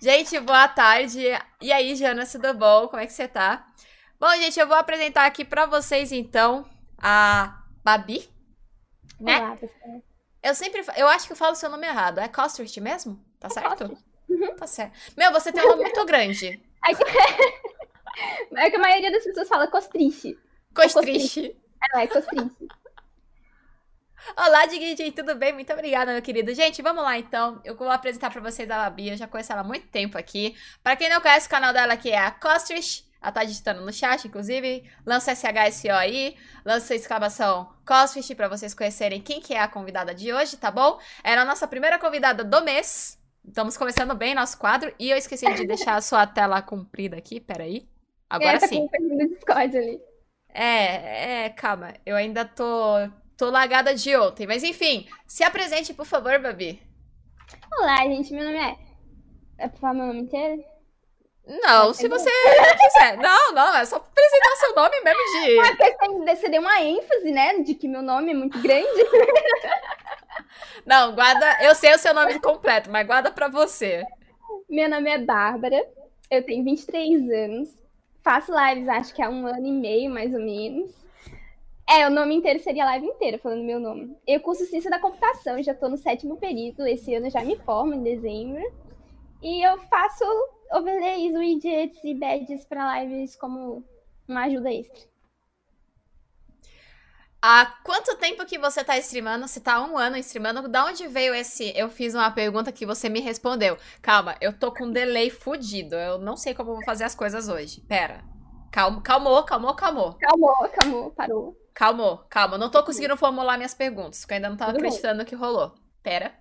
Gente, boa tarde. E aí, Jana, tudo bom? Como é que você tá? Bom, gente, eu vou apresentar aqui pra vocês, então, a Babi, né? Olá, pessoal. Eu sempre, eu acho que eu falo o seu nome errado. É Costrich mesmo? Tá certo? Costrich. Uhum. Tá certo. Meu, você tem um nome muito grande. É que... é que a maioria das pessoas fala costriche. Costrich. É, é costriche. Olá, Diguinho, tudo bem? Muito obrigada, meu querido. Gente, vamos lá então. Eu vou apresentar pra vocês a Babi. Eu já conheço ela há muito tempo aqui. Pra quem não conhece o canal dela aqui é a Costrich. Ela tá digitando no chat, inclusive. Lança SHSO aí. Lança exclamação Costrich pra vocês conhecerem quem que é a convidada de hoje, tá bom? Era a nossa primeira convidada do mês. Estamos começando bem nosso quadro. E eu esqueci de deixar a sua tela comprida aqui. Peraí. Agora é, tá sim. com o Discord ali. É, é, calma. Eu ainda tô, tô lagada de ontem. Mas enfim, se apresente, por favor, Babi. Olá, gente. Meu nome é. É pra falar meu nome inteiro? Não, Pode se você quiser. Não, não, é só apresentar seu nome mesmo de. Ah, porque você deu uma ênfase, né? De que meu nome é muito grande. Não, guarda. Eu sei o seu nome completo, mas guarda pra você. Meu nome é Bárbara. Eu tenho 23 anos. Faço lives, acho que há um ano e meio, mais ou menos. É, o nome inteiro seria a live inteira, falando meu nome. Eu curso Ciência da Computação, já tô no sétimo período. Esse ano eu já me formo, em dezembro. E eu faço overlays, widgets e badges para lives como uma ajuda extra. Há quanto tempo que você tá streamando? Você tá há um ano streamando? Da onde veio esse? Eu fiz uma pergunta que você me respondeu. Calma, eu tô com um delay fudido. Eu não sei como eu vou fazer as coisas hoje. Pera. Calma, calmou, calmou, calmou. Calmou, calmou, parou. Calma. Eu não tô conseguindo formular minhas perguntas, porque eu ainda não tava Tudo bem. acreditando no que rolou. Pera.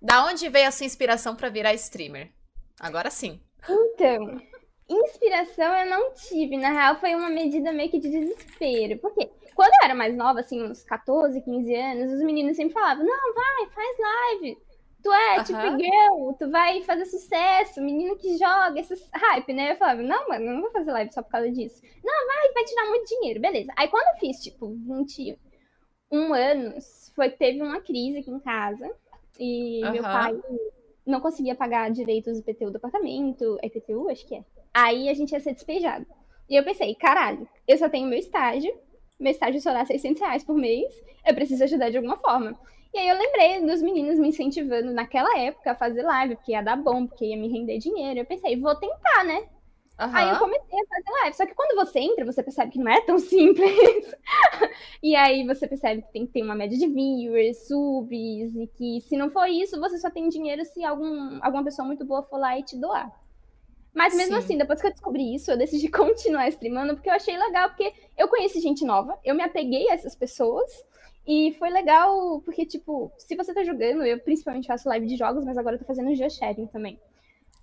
Da onde veio a sua inspiração pra virar streamer? Agora sim. Então, inspiração eu não tive. Na real, foi uma medida meio que de desespero. Por quê? Quando eu era mais nova, assim, uns 14, 15 anos, os meninos sempre falavam: Não, vai, faz live. Tu é tipo girl, tu vai fazer sucesso, menino que joga, esses hype, né? Eu falava: Não, mano, eu não vou fazer live só por causa disso. Não, vai, vai tirar muito dinheiro, beleza. Aí quando eu fiz, tipo, 21 anos, foi que teve uma crise aqui em casa. E meu pai não conseguia pagar direito os IPTU do apartamento. É IPTU? Acho que é. Aí a gente ia ser despejado. E eu pensei, caralho, eu só tenho meu estágio, meu estágio só dá 600 reais por mês, eu preciso ajudar de alguma forma. E aí eu lembrei dos meninos me incentivando naquela época a fazer live, porque ia dar bom, porque ia me render dinheiro. Eu pensei, vou tentar, né? Aí eu comecei a fazer live. Só que quando você entra, você percebe que não é tão simples. e aí você percebe que tem que ter uma média de viewers, subs, e que se não for isso, você só tem dinheiro se algum, alguma pessoa muito boa for lá e te doar. Mas mesmo Sim. assim, depois que eu descobri isso, eu decidi continuar streamando, porque eu achei legal, porque eu conheci gente nova, eu me apeguei a essas pessoas. E foi legal, porque, tipo, se você tá jogando, eu principalmente faço live de jogos, mas agora eu tô fazendo just sharing também.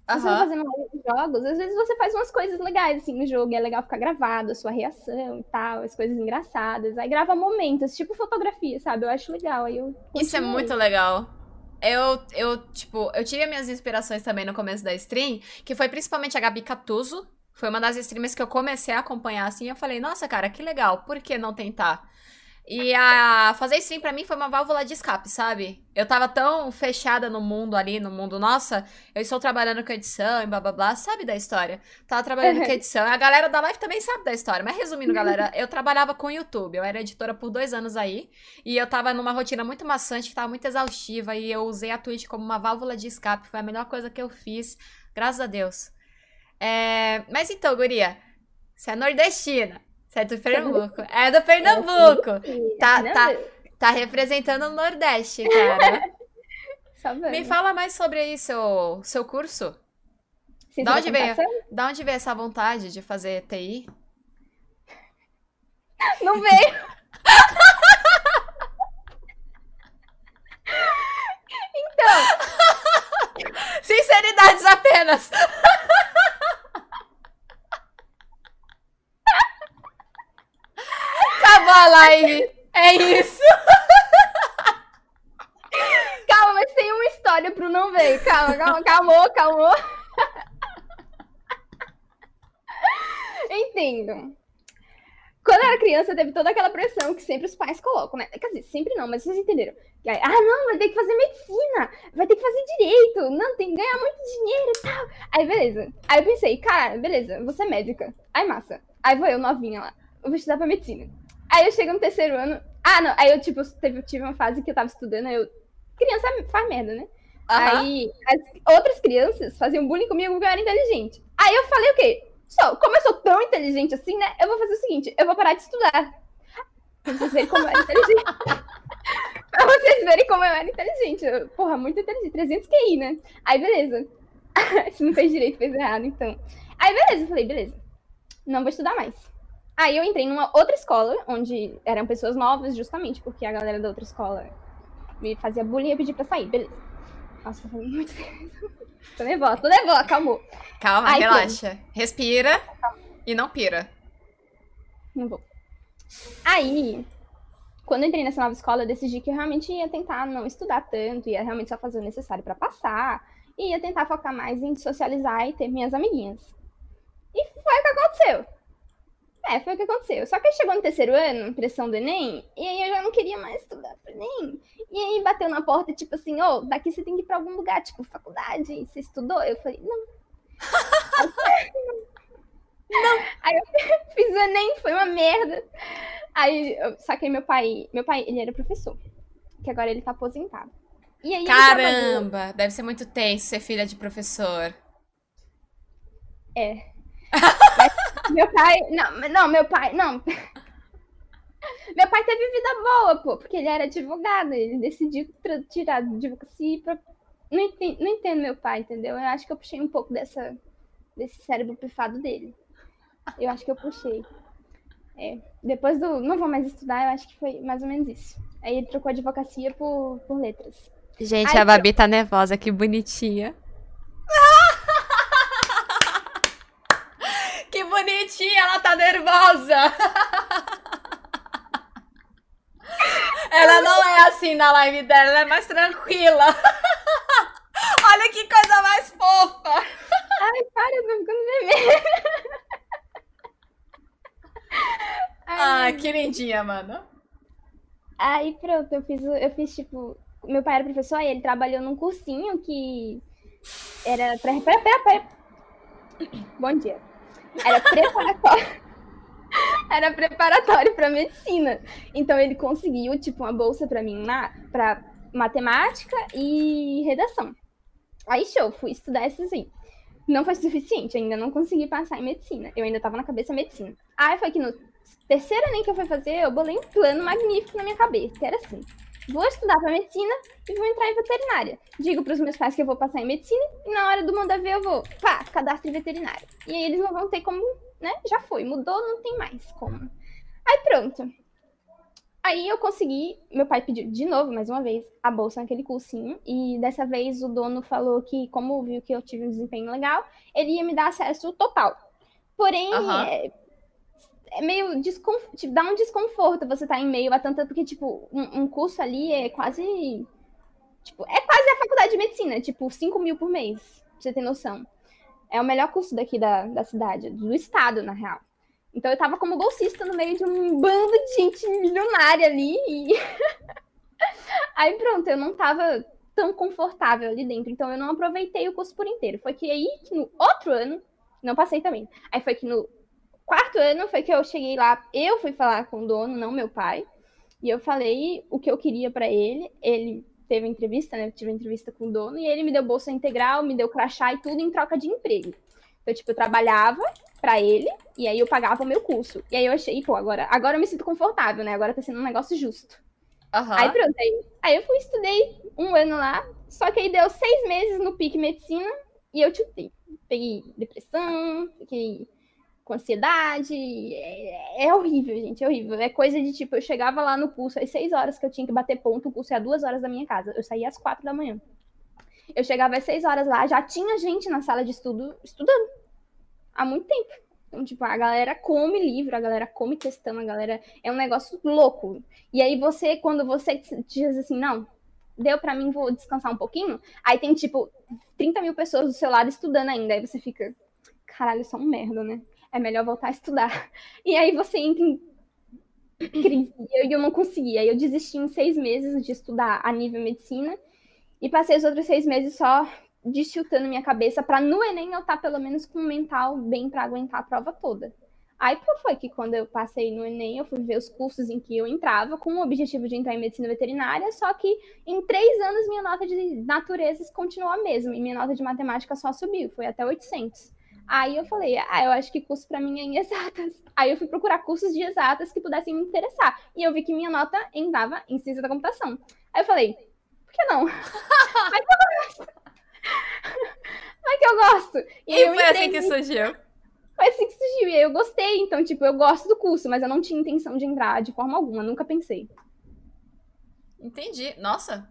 Se você tá fazendo live de jogos, às vezes você faz umas coisas legais, assim, no jogo. e É legal ficar gravado, a sua reação e tal, as coisas engraçadas. Aí grava momentos, tipo fotografia, sabe? Eu acho legal. Aí eu Isso é muito legal. Eu, eu, tipo, eu tive as minhas inspirações também no começo da stream, que foi principalmente a Gabi Catuso. Foi uma das streamers que eu comecei a acompanhar assim. e Eu falei, nossa, cara, que legal, por que não tentar? E a fazer stream pra mim foi uma válvula de escape, sabe? Eu tava tão fechada no mundo ali, no mundo, nossa, eu estou trabalhando com edição e blá blá blá, sabe da história? Tava trabalhando com edição. A galera da live também sabe da história. Mas resumindo, galera, eu trabalhava com YouTube. Eu era editora por dois anos aí. E eu tava numa rotina muito maçante, que tava muito exaustiva. E eu usei a Twitch como uma válvula de escape. Foi a melhor coisa que eu fiz. Graças a Deus. É, Mas então, Guria, você é nordestina. Você é do Pernambuco. É do Pernambuco. Tá, Não, tá, tá representando o Nordeste, cara. Vamos. Me fala mais sobre aí seu, seu curso. Da onde veio? Da onde veio essa vontade de fazer TI? Não veio. Sinceridades apenas. É isso. Calma, mas tem uma história pro não veio. Calma, calma, calmou, calmou. Entendo. quando eu era criança, teve toda aquela pressão que sempre os pais colocam, né? Quer dizer, sempre não, mas vocês entenderam. Aí, ah, não, vai ter que fazer medicina, vai ter que fazer direito, não, tem que ganhar muito dinheiro e tal. Aí, beleza. Aí eu pensei, cara, beleza, você é médica. Aí, massa. Aí vou eu, novinha lá, eu vou estudar pra medicina. Aí eu chego no terceiro ano. Ah, não, aí eu, tipo, teve, tive uma fase que eu tava estudando, eu. Criança faz merda, né? Uhum. Aí as outras crianças faziam bullying comigo porque eu era inteligente. Aí eu falei o quê? Só, como eu sou tão inteligente assim, né? Eu vou fazer o seguinte: eu vou parar de estudar. Pra vocês verem como eu era inteligente. pra vocês verem como eu era inteligente. Eu, porra, muito inteligente. 300 QI, né? Aí, beleza. Se não fez direito, fez errado, então. Aí, beleza. Eu falei, beleza. Não vou estudar mais. Aí eu entrei numa outra escola, onde eram pessoas novas, justamente porque a galera da outra escola me fazia bullying e eu pedi pra sair. Beleza. Nossa, tô falando muito. tô nervosa, tô nervosa, calmou. Calma, Aí, relaxa. Respira e não pira. Não vou. Aí, quando eu entrei nessa nova escola, eu decidi que eu realmente ia tentar não estudar tanto, ia realmente só fazer o necessário para passar, e ia tentar focar mais em socializar e ter minhas amiguinhas. E foi o que aconteceu. É, foi o que aconteceu. Só que aí chegou no terceiro ano, pressão do Enem, e aí eu já não queria mais estudar pro Enem. E aí bateu na porta, tipo assim, ô, oh, daqui você tem que ir pra algum lugar, tipo, faculdade, você estudou? Eu falei, não. não. Aí eu fiz o Enem, foi uma merda. Aí eu saquei meu pai, meu pai, ele era professor, que agora ele tá aposentado. E aí Caramba, deve ser muito tenso ser filha de professor. É. Meu pai. Não, não, meu pai. Não. Meu pai teve vida boa, pô, porque ele era advogado. Ele decidiu tirar de advocacia pra. Não entendo, não entendo meu pai, entendeu? Eu acho que eu puxei um pouco dessa, desse cérebro pifado dele. Eu acho que eu puxei. É. Depois do. Não vou mais estudar, eu acho que foi mais ou menos isso. Aí ele trocou advocacia por, por letras. Gente, Aí, a Babi tá nervosa, que bonitinha. bonitinha, ela tá nervosa. Ela não é assim na live dela, ela é mais tranquila. Olha que coisa mais fofa. Ai, para, eu tô ficando vermelha. Ah, que lindinha, mano. Aí pronto, eu fiz, eu fiz tipo. Meu pai era professor e ele trabalhou num cursinho que era. Pera, pera, pera, pera. Bom dia. Era preparatório. Era preparatório para medicina. Então ele conseguiu, tipo, uma bolsa para mim na para matemática e redação. Aí show, fui estudar esses aí. Não foi suficiente, ainda não consegui passar em medicina. Eu ainda tava na cabeça medicina. Aí foi que no terceiro nem que eu fui fazer, eu bolei um plano magnífico na minha cabeça, que era assim: vou estudar para medicina e vou entrar em veterinária. Digo para os meus pais que eu vou passar em medicina e na hora do manda ver eu vou, pá, cadastro em veterinária. E aí eles não vão ter como, né? Já foi, mudou, não tem mais como. Aí pronto. Aí eu consegui, meu pai pediu de novo, mais uma vez, a bolsa naquele cursinho. E dessa vez o dono falou que, como viu que eu tive um desempenho legal, ele ia me dar acesso total. Porém, uhum. é, é meio desconforto, tipo, dá um desconforto você tá em meio a tanta, porque, tipo, um, um, curso ali é quase, tipo, é quase a faculdade de medicina, tipo, 5 mil por mês, pra você ter noção. É o melhor curso daqui da, da cidade, do estado, na real. Então eu tava como bolsista no meio de um bando de gente milionária ali e... aí pronto, eu não tava tão confortável ali dentro, então eu não aproveitei o curso por inteiro. Foi que aí, que no outro ano, não passei também, aí foi que no quarto ano foi que eu cheguei lá, eu fui falar com o dono, não meu pai, e eu falei o que eu queria para ele. Ele teve entrevista, né? Eu tive entrevista com o dono, e ele me deu bolsa integral, me deu crachá e tudo em troca de emprego. Então, tipo, eu trabalhava para ele, e aí eu pagava o meu curso. E aí eu achei, pô, agora, agora eu me sinto confortável, né? Agora tá sendo um negócio justo. Uhum. Aí pronto, aí, aí eu fui, estudei um ano lá, só que aí deu seis meses no pique medicina, e eu chutei. Peguei depressão, fiquei com ansiedade. É, é, horrível, gente, é horrível. É coisa de tipo, eu chegava lá no curso às 6 horas que eu tinha que bater ponto, o curso é a 2 horas da minha casa. Eu saía às 4 da manhã. Eu chegava às 6 horas lá, já tinha gente na sala de estudo estudando. Há muito tempo. Então, tipo, a galera come livro, a galera come questão, a galera. É um negócio louco. E aí você, quando você diz assim, não, deu para mim, vou descansar um pouquinho. Aí tem, tipo, 30 mil pessoas do seu lado estudando ainda. Aí você fica, caralho, é um merda, né? É melhor voltar a estudar. E aí você entra em crise e eu não conseguia. Eu desisti em seis meses de estudar a nível medicina e passei os outros seis meses só distiltando minha cabeça para no Enem eu estar tá pelo menos com o mental bem para aguentar a prova toda. Aí foi que quando eu passei no Enem, eu fui ver os cursos em que eu entrava com o objetivo de entrar em medicina veterinária, só que em três anos minha nota de naturezas continuou a mesma e minha nota de matemática só subiu, foi até 800. Aí eu falei, ah, eu acho que curso para mim é em exatas. Aí eu fui procurar cursos de exatas que pudessem me interessar. E eu vi que minha nota entrava em ciência da computação. Aí eu falei, por que não? Vai que eu gosto. Vai que eu gosto. E, e foi assim que surgiu. Foi assim que surgiu. E aí eu gostei. Então, tipo, eu gosto do curso, mas eu não tinha intenção de entrar de forma alguma. Nunca pensei. Entendi. Nossa,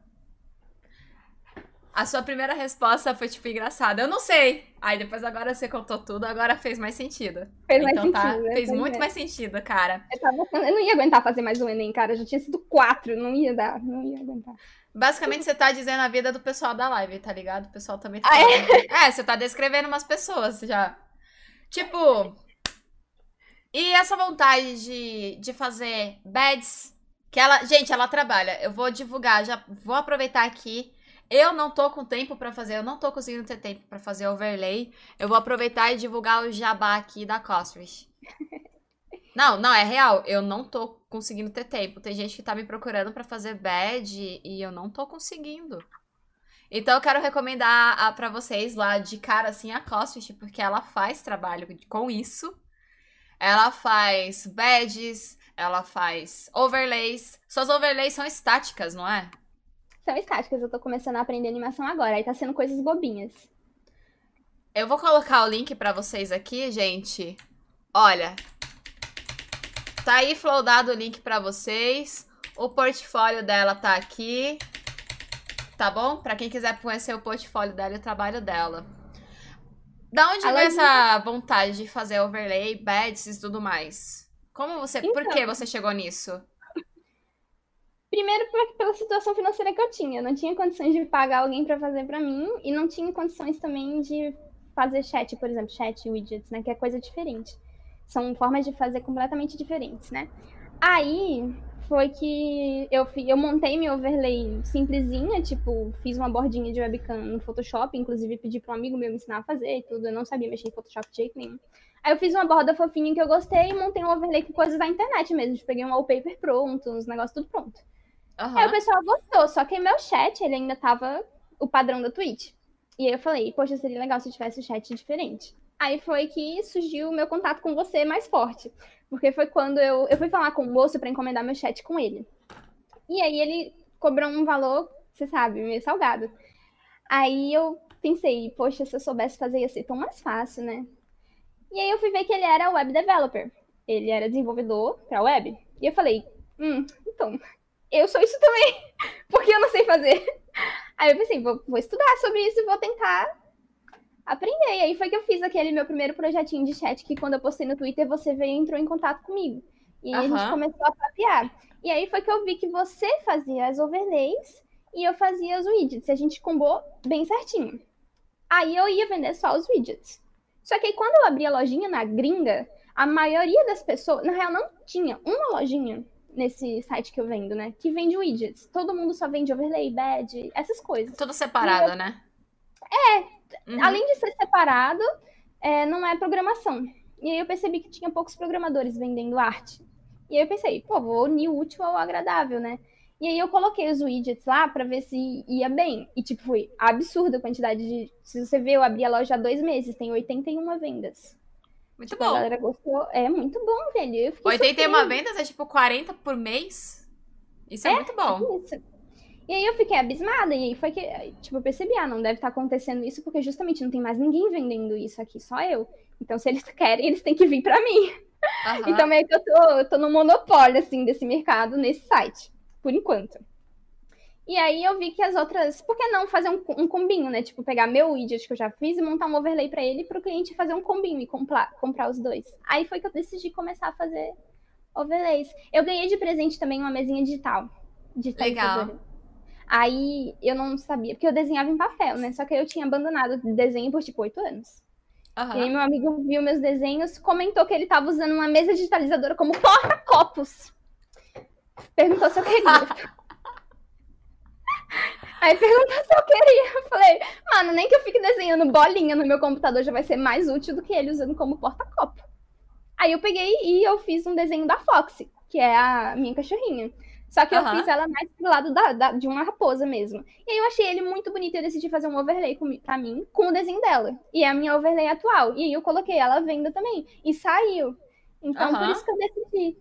a sua primeira resposta foi, tipo, engraçada. Eu não sei. Aí depois agora você contou tudo, agora fez mais sentido. Fez mais então, tá, sentido. Fez muito é. mais sentido, cara. Eu, tava, eu não ia aguentar fazer mais um Enem, cara. Já tinha sido quatro, não ia dar, não ia aguentar. Basicamente, você tá dizendo a vida do pessoal da live, tá ligado? O pessoal também tá. Ah, é? é, você tá descrevendo umas pessoas já. Tipo. E essa vontade de, de fazer beds. Que ela. Gente, ela trabalha. Eu vou divulgar, já vou aproveitar aqui eu não tô com tempo para fazer, eu não tô conseguindo ter tempo para fazer overlay. Eu vou aproveitar e divulgar o jabá aqui da Cosrich. Não, não, é real. Eu não tô conseguindo ter tempo. Tem gente que tá me procurando para fazer bad e eu não tô conseguindo. Então eu quero recomendar para vocês lá de cara assim a Cosrich, porque ela faz trabalho com isso. Ela faz badges, ela faz overlays. Suas overlays são estáticas, não é? São estáticas. Eu tô começando a aprender animação agora. Aí tá sendo coisas bobinhas. Eu vou colocar o link para vocês aqui, gente. Olha. Tá aí flowdado o link para vocês. O portfólio dela tá aqui. Tá bom? Para quem quiser conhecer o portfólio dela e o trabalho dela. Da onde vem essa vontade de fazer overlay, badges e tudo mais? Como você, então, por que você chegou nisso? Primeiro, pela situação financeira que eu tinha. Eu não tinha condições de pagar alguém para fazer para mim e não tinha condições também de fazer chat, por exemplo, chat widgets, né? Que é coisa diferente. São formas de fazer completamente diferentes, né? Aí foi que eu, eu montei meu overlay simplesinha, tipo, fiz uma bordinha de webcam no Photoshop, inclusive pedi para um amigo meu me ensinar a fazer e tudo. Eu não sabia mexer em Photoshop de jeito nenhum. Aí eu fiz uma borda fofinha que eu gostei e montei um overlay com coisas da internet mesmo. Tipo, peguei um wallpaper pronto, uns negócios tudo pronto. Uhum. Aí o pessoal gostou, só que meu chat, ele ainda tava o padrão da Twitch. E aí eu falei, poxa, seria legal se tivesse um chat diferente. Aí foi que surgiu o meu contato com você mais forte. Porque foi quando eu, eu fui falar com o moço para encomendar meu chat com ele. E aí ele cobrou um valor, você sabe, meio salgado. Aí eu pensei, poxa, se eu soubesse fazer ia ser tão mais fácil, né? E aí eu fui ver que ele era web developer. Ele era desenvolvedor para web. E eu falei, hum, então, eu sou isso também, porque eu não sei fazer. Aí eu pensei, vou, vou estudar sobre isso e vou tentar aprender. E aí foi que eu fiz aquele meu primeiro projetinho de chat, que quando eu postei no Twitter, você veio e entrou em contato comigo. E uhum. a gente começou a papear. E aí foi que eu vi que você fazia as overlays e eu fazia os widgets. E a gente combou bem certinho. Aí eu ia vender só os widgets. Só que aí quando eu abri a lojinha na gringa, a maioria das pessoas, na real, não tinha uma lojinha nesse site que eu vendo, né? Que vende widgets. Todo mundo só vende overlay, badge, essas coisas. Tudo separado, eu... né? É. Uhum. Além de ser separado, é, não é programação. E aí eu percebi que tinha poucos programadores vendendo arte. E aí eu pensei, pô, vou unir o útil ao agradável, né? E aí eu coloquei os widgets lá para ver se ia bem. E, tipo, foi absurda a quantidade de. Se você ver, eu abri a loja há dois meses, tem 81 vendas. Muito tipo, bom. A galera gostou. É muito bom, velho. 81 vendas é tipo 40 por mês? Isso é, é muito bom. Isso. E aí eu fiquei abismada, e aí foi que, tipo, eu percebi, ah, não deve estar tá acontecendo isso, porque justamente não tem mais ninguém vendendo isso aqui, só eu. Então, se eles querem, eles têm que vir para mim. Uhum. Então, meio que eu tô, eu tô no monopólio, assim, desse mercado nesse site, por enquanto. E aí eu vi que as outras. Por que não fazer um, um combinho, né? Tipo, pegar meu widget que eu já fiz e montar um overlay para ele para o cliente fazer um combinho e comprar, comprar os dois. Aí foi que eu decidi começar a fazer overlays. Eu ganhei de presente também uma mesinha digital. Legal. Aí eu não sabia, porque eu desenhava em papel, né? Só que eu tinha abandonado o desenho por tipo oito anos. Uhum. E aí meu amigo viu meus desenhos, comentou que ele tava usando uma mesa digitalizadora como porta-copos. Perguntou se eu queria. Aí perguntou se eu queria. Eu falei, mano, nem que eu fique desenhando bolinha no meu computador já vai ser mais útil do que ele usando como porta-copo. Aí eu peguei e eu fiz um desenho da Foxy, que é a minha cachorrinha. Só que uhum. eu fiz ela mais pro lado da, da, de uma raposa mesmo. E aí eu achei ele muito bonito e eu decidi fazer um overlay com, pra mim com o desenho dela. E é a minha overlay atual. E aí eu coloquei ela à venda também. E saiu. Então uhum. por isso que eu decidi.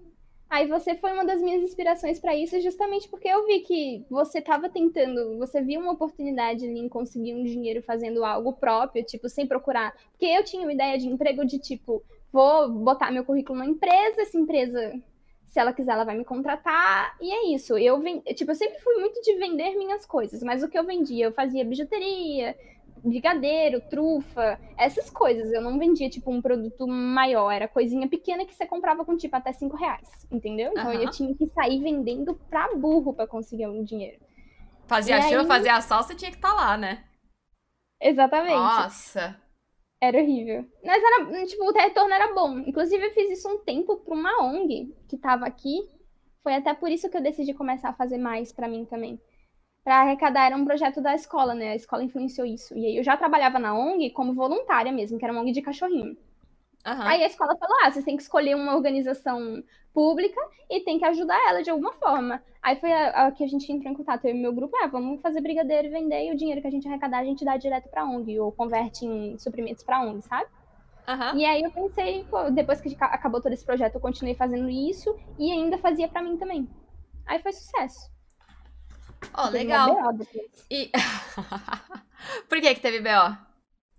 Aí você foi uma das minhas inspirações para isso, justamente porque eu vi que você estava tentando, você viu uma oportunidade em conseguir um dinheiro fazendo algo próprio, tipo, sem procurar. Porque eu tinha uma ideia de emprego de tipo, vou botar meu currículo na empresa, essa empresa, se ela quiser, ela vai me contratar, e é isso. Eu, tipo, eu sempre fui muito de vender minhas coisas, mas o que eu vendia, eu fazia bijuteria, brigadeiro, trufa, essas coisas. Eu não vendia, tipo, um produto maior. Era coisinha pequena que você comprava com, tipo, até cinco reais. Entendeu? Então uhum. eu tinha que sair vendendo pra burro pra conseguir um dinheiro. Fazia a chuva, aí... fazia a salsa, tinha que estar tá lá, né? Exatamente. Nossa! Era horrível. Mas era, tipo, o retorno era bom. Inclusive, eu fiz isso um tempo pra uma ONG que tava aqui. Foi até por isso que eu decidi começar a fazer mais para mim também para arrecadar era um projeto da escola, né? A escola influenciou isso. E aí eu já trabalhava na ONG como voluntária mesmo, que era uma ONG de cachorrinho. Uhum. Aí a escola falou: ah, vocês têm que escolher uma organização pública e tem que ajudar ela de alguma forma. Aí foi a, a que a gente entrou em contato, eu e meu grupo, ah, vamos fazer brigadeiro e vender, e o dinheiro que a gente arrecadar a gente dá direto pra ONG, ou converte em suprimentos pra ONG, sabe? Uhum. E aí eu pensei, pô, depois que acabou todo esse projeto, eu continuei fazendo isso e ainda fazia para mim também. Aí foi sucesso. Ó, oh, legal. E... Por que que teve BO?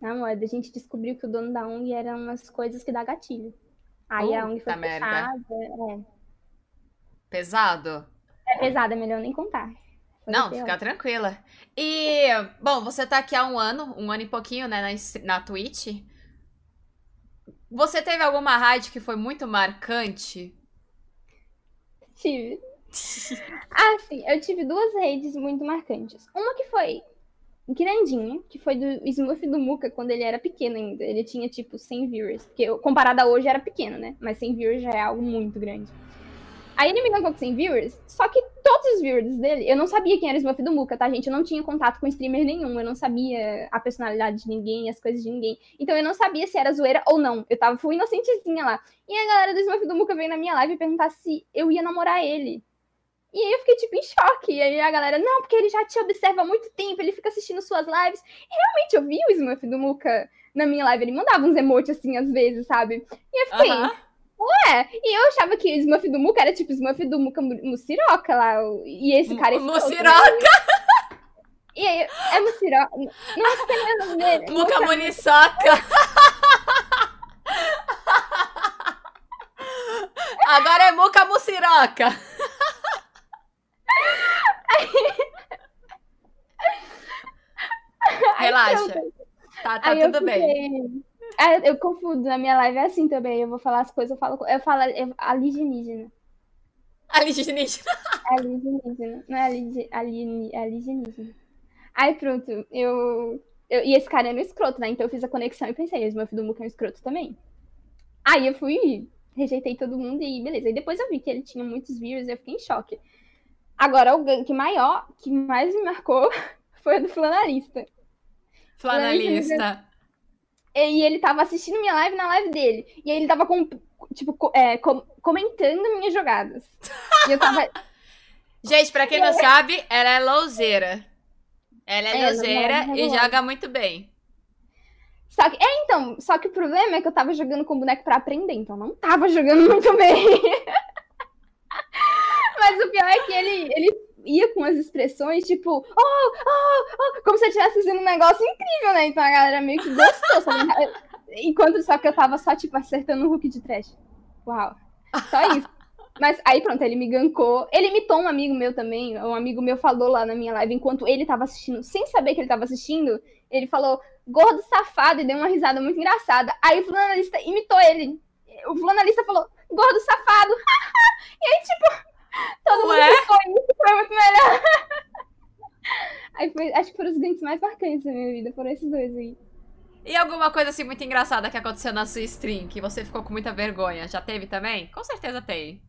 Não, a gente descobriu que o dono da ONG eram umas coisas que dá gatilho. Aí a ONG foi fechada. É. Pesado? É pesado, é melhor nem contar. Foi Não, fica tranquila. E, bom, você tá aqui há um ano, um ano e pouquinho, né, na, na Twitch. Você teve alguma raid que foi muito marcante? Tive. ah, sim, eu tive duas redes muito marcantes. Uma que foi grandinha, que foi do Smurf do Muka quando ele era pequeno ainda. Ele tinha tipo 100 viewers, porque comparado a hoje era pequeno, né? Mas 100 viewers já é algo muito grande. Aí ele me ganhou com 100 viewers, só que todos os viewers dele, eu não sabia quem era o Smurf do Muka, tá, gente? Eu não tinha contato com streamer nenhum, eu não sabia a personalidade de ninguém, as coisas de ninguém. Então eu não sabia se era zoeira ou não. Eu tava, fui inocentezinha lá. E a galera do Smurf do Muka veio na minha live perguntar se eu ia namorar ele. E aí eu fiquei, tipo, em choque. E aí a galera, não, porque ele já te observa há muito tempo, ele fica assistindo suas lives. E realmente eu vi o Smurf do Muka na minha live, ele mandava uns emotes assim, às vezes, sabe? E eu fiquei, ué, e eu achava que o Smurf do Muka era tipo Smurf do Muka Muciroca lá. E esse cara... Muciroca! E aí, é Muciroca? Não sei o nome dele. Muca Muniçoca! Agora é Muca Muciroca! Relaxa. Tá, tá tudo bem. É, eu confundo na minha live, é assim também. Eu vou falar as coisas, eu falo, eu falo alienígena. Alienígena. Alienígena. Não é alienígena. Aí pronto, eu, eu. E esse cara é um escroto, né? Então eu fiz a conexão e pensei, meu filho do Muca é um escroto também. Aí eu fui, rejeitei todo mundo e beleza. Aí depois eu vi que ele tinha muitos views e eu fiquei em choque. Agora, o gank maior, que mais me marcou, foi o do flanalista. Flanalista. E ele tava assistindo minha live na live dele. E aí ele tava com, tipo, é, com, comentando minhas jogadas. E eu tava. Gente, pra quem não sabe, ela é louzeira. Ela é, é louzeira e joga muito bem. Só que, é, então, só que o problema é que eu tava jogando com boneco pra aprender, então não tava jogando muito bem. Mas o pior é que ele, ele ia com as expressões, tipo, oh, oh, oh, como se eu estivesse fazendo um negócio incrível, né? Então a galera meio que gostou? Enquanto só que eu tava só, tipo, acertando um hook de trash. Uau. Só isso. Mas aí pronto, ele me gancou. Ele imitou um amigo meu também. Um amigo meu falou lá na minha live, enquanto ele tava assistindo, sem saber que ele tava assistindo, ele falou, gordo safado, e deu uma risada muito engraçada. Aí o flanalista imitou ele. O flanalista falou, gordo safado. e aí, tipo, Todo Ué? mundo foi isso, foi muito melhor. Aí foi, acho que foram os ganks mais marcantes da minha vida, foram esses dois aí. E alguma coisa assim muito engraçada que aconteceu na sua stream, que você ficou com muita vergonha? Já teve também? Com certeza tem.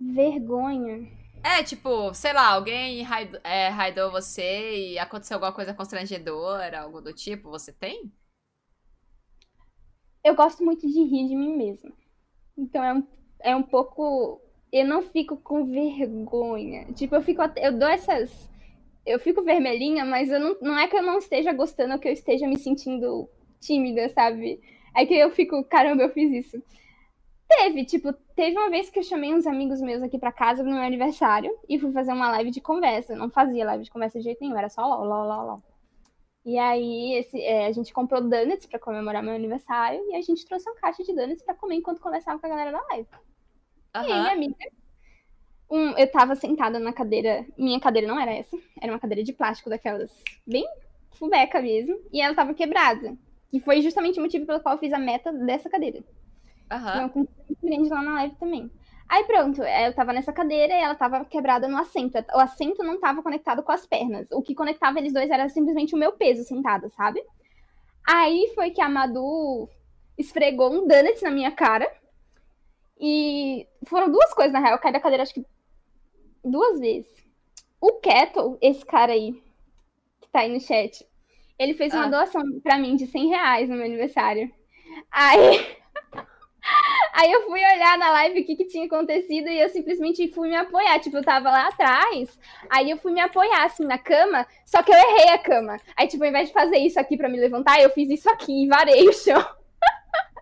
Vergonha? É, tipo, sei lá, alguém raid- é, raidou você e aconteceu alguma coisa constrangedora, algo do tipo, você tem? Eu gosto muito de rir de mim mesma. Então é um, é um pouco. Eu não fico com vergonha. Tipo, eu fico. até- Eu dou essas. Eu fico vermelhinha, mas eu não, não é que eu não esteja gostando ou que eu esteja me sentindo tímida, sabe? É que eu fico, caramba, eu fiz isso. Teve, tipo, teve uma vez que eu chamei uns amigos meus aqui pra casa no meu aniversário e fui fazer uma live de conversa. Eu não fazia live de conversa de jeito nenhum, era só LOL, LOL, LOL, LOL. E aí esse, é, a gente comprou donuts pra comemorar meu aniversário e a gente trouxe uma caixa de donuts pra comer enquanto conversava com a galera da live. E aí, minha amiga, um, eu tava sentada na cadeira, minha cadeira não era essa, era uma cadeira de plástico daquelas bem fubeca mesmo, e ela tava quebrada. E foi justamente o motivo pelo qual eu fiz a meta dessa cadeira. Aham. Então, com muito grande lá na live também. Aí pronto, é, eu tava nessa cadeira e ela tava quebrada no assento. O assento não tava conectado com as pernas. O que conectava eles dois era simplesmente o meu peso sentada, sabe? Aí foi que a Madu esfregou um donuts na minha cara. E foram duas coisas, na real. Eu caí da cadeira acho que duas vezes. O Kettle, esse cara aí, que tá aí no chat, ele fez uma Ah. doação pra mim de 100 reais no meu aniversário. Aí. Aí eu fui olhar na live o que, que tinha acontecido e eu simplesmente fui me apoiar. Tipo, eu tava lá atrás, aí eu fui me apoiar assim na cama, só que eu errei a cama. Aí, tipo, ao invés de fazer isso aqui pra me levantar, eu fiz isso aqui e varei o chão.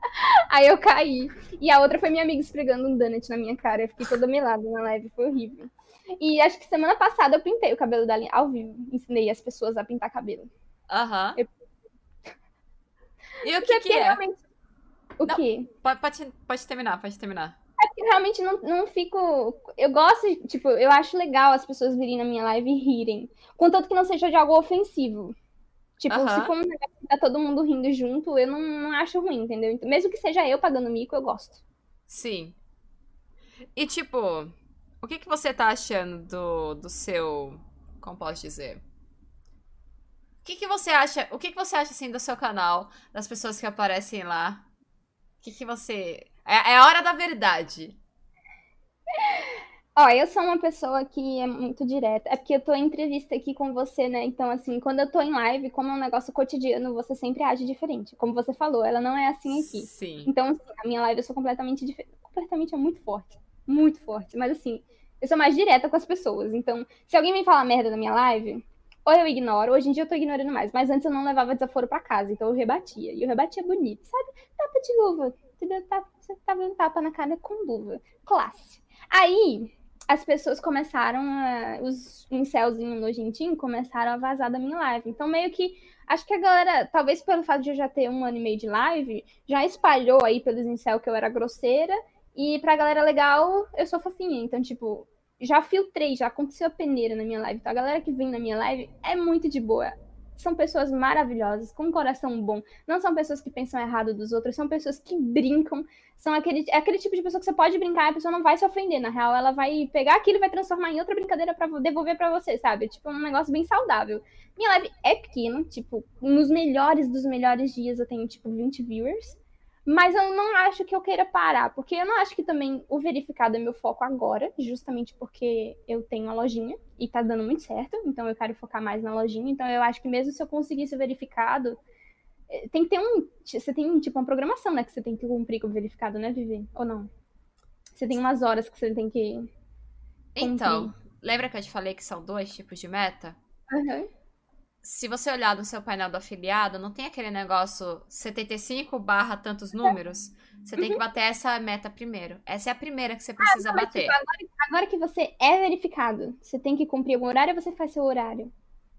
aí eu caí. E a outra foi minha amiga esfregando um donut na minha cara. Eu fiquei toda melada na live, foi horrível. E acho que semana passada eu pintei o cabelo dela ao vivo. Ensinei as pessoas a pintar cabelo. Aham. Eu- E o que Porque que é? realmente. O Não. quê? Pode, pode, pode terminar, pode terminar. Eu realmente não, não fico. Eu gosto, tipo, eu acho legal as pessoas virem na minha live e rirem. Contanto que não seja de algo ofensivo. Tipo, Aham. se for um negócio que tá todo mundo rindo junto, eu não, não acho ruim, entendeu? Então, mesmo que seja eu pagando mico, eu gosto. Sim. E tipo, o que que você tá achando do, do seu. Como posso dizer? O que que você acha? O que que você acha assim do seu canal, das pessoas que aparecem lá? O que que você. É, é a hora da verdade. Ó, eu sou uma pessoa que é muito direta. É porque eu tô em entrevista aqui com você, né? Então, assim, quando eu tô em live, como é um negócio cotidiano, você sempre age diferente. Como você falou, ela não é assim aqui. Sim. Então, assim, a minha live eu sou completamente diferente. Completamente é muito forte. Muito forte. Mas, assim, eu sou mais direta com as pessoas. Então, se alguém me falar merda na minha live, ou eu ignoro. Hoje em dia eu tô ignorando mais. Mas antes eu não levava desaforo pra casa. Então eu rebatia. E eu rebatia bonito, sabe? Tapa de luva. Você tá dando tapa na cara com luva. Classe. Aí, as pessoas começaram a. Os incelzinhos nojentinhos começaram a vazar da minha live. Então, meio que. Acho que a galera, talvez pelo fato de eu já ter um ano e meio de live, já espalhou aí pelos incel que eu era grosseira. E pra galera legal, eu sou fofinha. Então, tipo, já filtrei, já aconteceu a peneira na minha live. Então, a galera que vem na minha live é muito de boa. São pessoas maravilhosas, com um coração bom. Não são pessoas que pensam errado dos outros, são pessoas que brincam. São aquele, é aquele tipo de pessoa que você pode brincar e a pessoa não vai se ofender. Na real, ela vai pegar aquilo e vai transformar em outra brincadeira pra devolver pra você, sabe? Tipo, um negócio bem saudável. Minha live é pequena, tipo, nos melhores dos melhores dias eu tenho, tipo, 20 viewers. Mas eu não acho que eu queira parar, porque eu não acho que também o verificado é meu foco agora, justamente porque eu tenho uma lojinha e tá dando muito certo, então eu quero focar mais na lojinha. Então eu acho que mesmo se eu conseguisse o verificado, eh, tem que ter um. Você tem tipo uma programação, né? Que você tem que cumprir com o verificado, né, Vivi? Ou não? Você tem umas horas que você tem que. Então, lembra que eu te falei que são dois tipos de meta? Aham. Se você olhar no seu painel do afiliado, não tem aquele negócio 75 barra tantos números? Você tem que bater essa meta primeiro. Essa é a primeira que você precisa Mas, bater. tipo, agora, agora que você é verificado, você tem que cumprir algum horário ou você faz seu horário?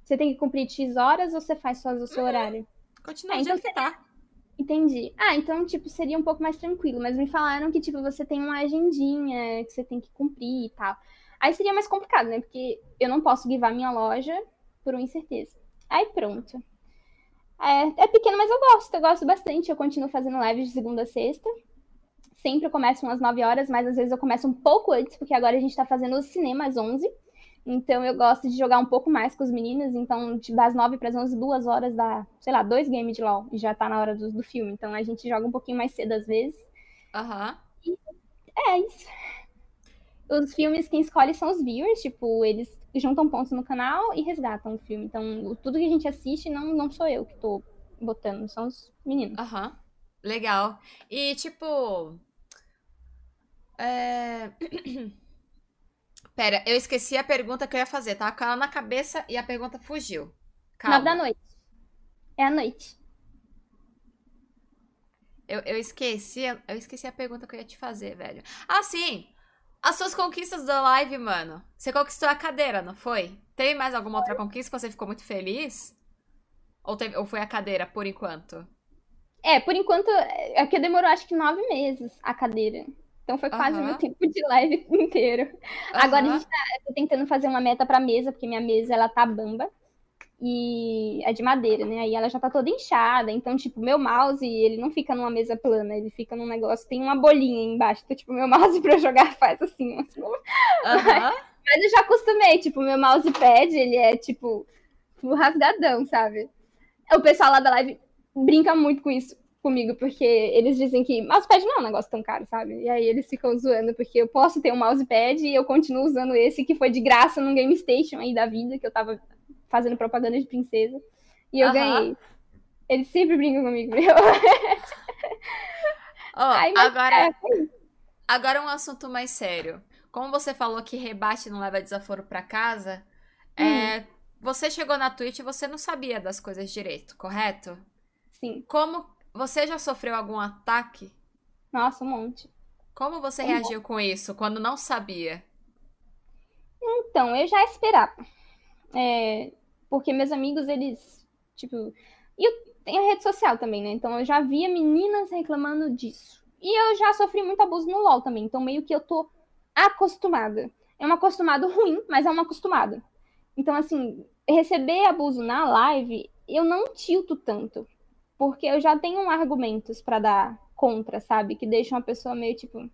Você tem que cumprir X horas ou você faz só o seu horário? Continua Ah, então que tá. Entendi. Ah, então, tipo, seria um pouco mais tranquilo. Mas me falaram que, tipo, você tem uma agendinha que você tem que cumprir e tal. Aí seria mais complicado, né? Porque eu não posso guivar minha loja por uma incerteza. Aí pronto. É, é pequeno, mas eu gosto. Eu gosto bastante. Eu continuo fazendo lives de segunda a sexta. Sempre eu começo umas 9 horas, mas às vezes eu começo um pouco antes, porque agora a gente tá fazendo o cinema às 11. Então eu gosto de jogar um pouco mais com os meninos. Então, das 9 para as 11, duas horas dá, sei lá, dois games de LOL. E já tá na hora do, do filme. Então a gente joga um pouquinho mais cedo às vezes. Aham. É isso. os filmes quem escolhe são os viewers, tipo, eles juntam pontos no canal e resgatam o filme. Então, tudo que a gente assiste não, não sou eu que tô botando, são os meninos. Aham. Uhum. Legal. E, tipo. É... Pera, eu esqueci a pergunta que eu ia fazer. Tava com ela na cabeça e a pergunta fugiu. Calma. Nove da noite. É a noite. Eu, eu esqueci, eu esqueci a pergunta que eu ia te fazer, velho. Ah, sim! As suas conquistas da live, mano. Você conquistou a cadeira, não foi? Teve mais alguma outra conquista que você ficou muito feliz? Ou, teve, ou foi a cadeira, por enquanto? É, por enquanto, é que demorou acho que nove meses a cadeira. Então foi quase o meu tempo de live inteiro. Agora a gente tá tentando fazer uma meta pra mesa, porque minha mesa ela tá bamba e é de madeira, né? Aí ela já tá toda inchada, então, tipo, meu mouse, ele não fica numa mesa plana, ele fica num negócio, tem uma bolinha embaixo, então, tipo, meu mouse pra jogar faz assim, assim. Uhum. Mas eu já acostumei, tipo, meu mousepad, ele é, tipo, rasgadão, sabe? O pessoal lá da live brinca muito com isso comigo, porque eles dizem que mousepad não é um negócio tão caro, sabe? E aí eles ficam zoando, porque eu posso ter um mousepad e eu continuo usando esse que foi de graça no Game Station aí da vida, que eu tava fazendo propaganda de princesa. E eu ganhei. Eles sempre brincam comigo. Meu. oh, Ai, agora, é, agora um assunto mais sério. Como você falou que rebate não leva desaforo para casa, hum. é, você chegou na Twitch e você não sabia das coisas direito, correto? Sim. Como você já sofreu algum ataque? Nossa, um monte. Como você um reagiu monte. com isso quando não sabia? Então, eu já esperava. É, porque meus amigos, eles, tipo. E tenho a rede social também, né? Então eu já via meninas reclamando disso. E eu já sofri muito abuso no LOL também. Então meio que eu tô acostumada. É um acostumado ruim, mas é um acostumado. Então, assim, receber abuso na live, eu não tilto tanto. Porque eu já tenho argumentos para dar contra, sabe? Que deixam a pessoa meio tipo.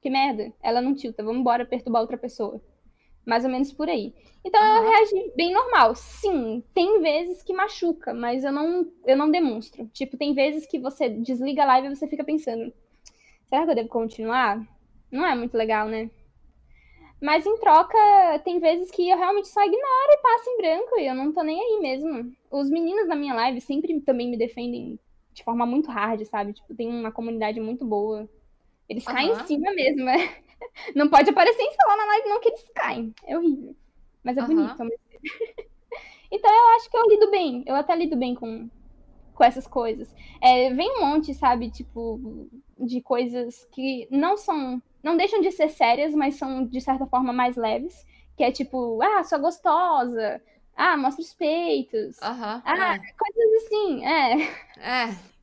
Que merda, ela não tilta, vamos embora perturbar outra pessoa mais ou menos por aí. Então uhum. eu reagi bem normal. Sim, tem vezes que machuca, mas eu não, eu não demonstro. Tipo, tem vezes que você desliga a live e você fica pensando: será que eu devo continuar? Não é muito legal, né? Mas em troca, tem vezes que eu realmente só ignoro e passo em branco e eu não tô nem aí mesmo. Os meninos da minha live sempre também me defendem de forma muito hard, sabe? Tipo, tem uma comunidade muito boa. Eles uhum. caem em cima mesmo, né? Não pode aparecer em celular na live, não, que eles caem. É horrível. Mas é uhum. bonito. então eu acho que eu lido bem. Eu até lido bem com, com essas coisas. É, vem um monte, sabe, tipo, de coisas que não são. Não deixam de ser sérias, mas são, de certa forma, mais leves. Que é tipo, ah, sou gostosa. Ah, mostra os peitos. Uhum, ah, é. coisas assim, é. É.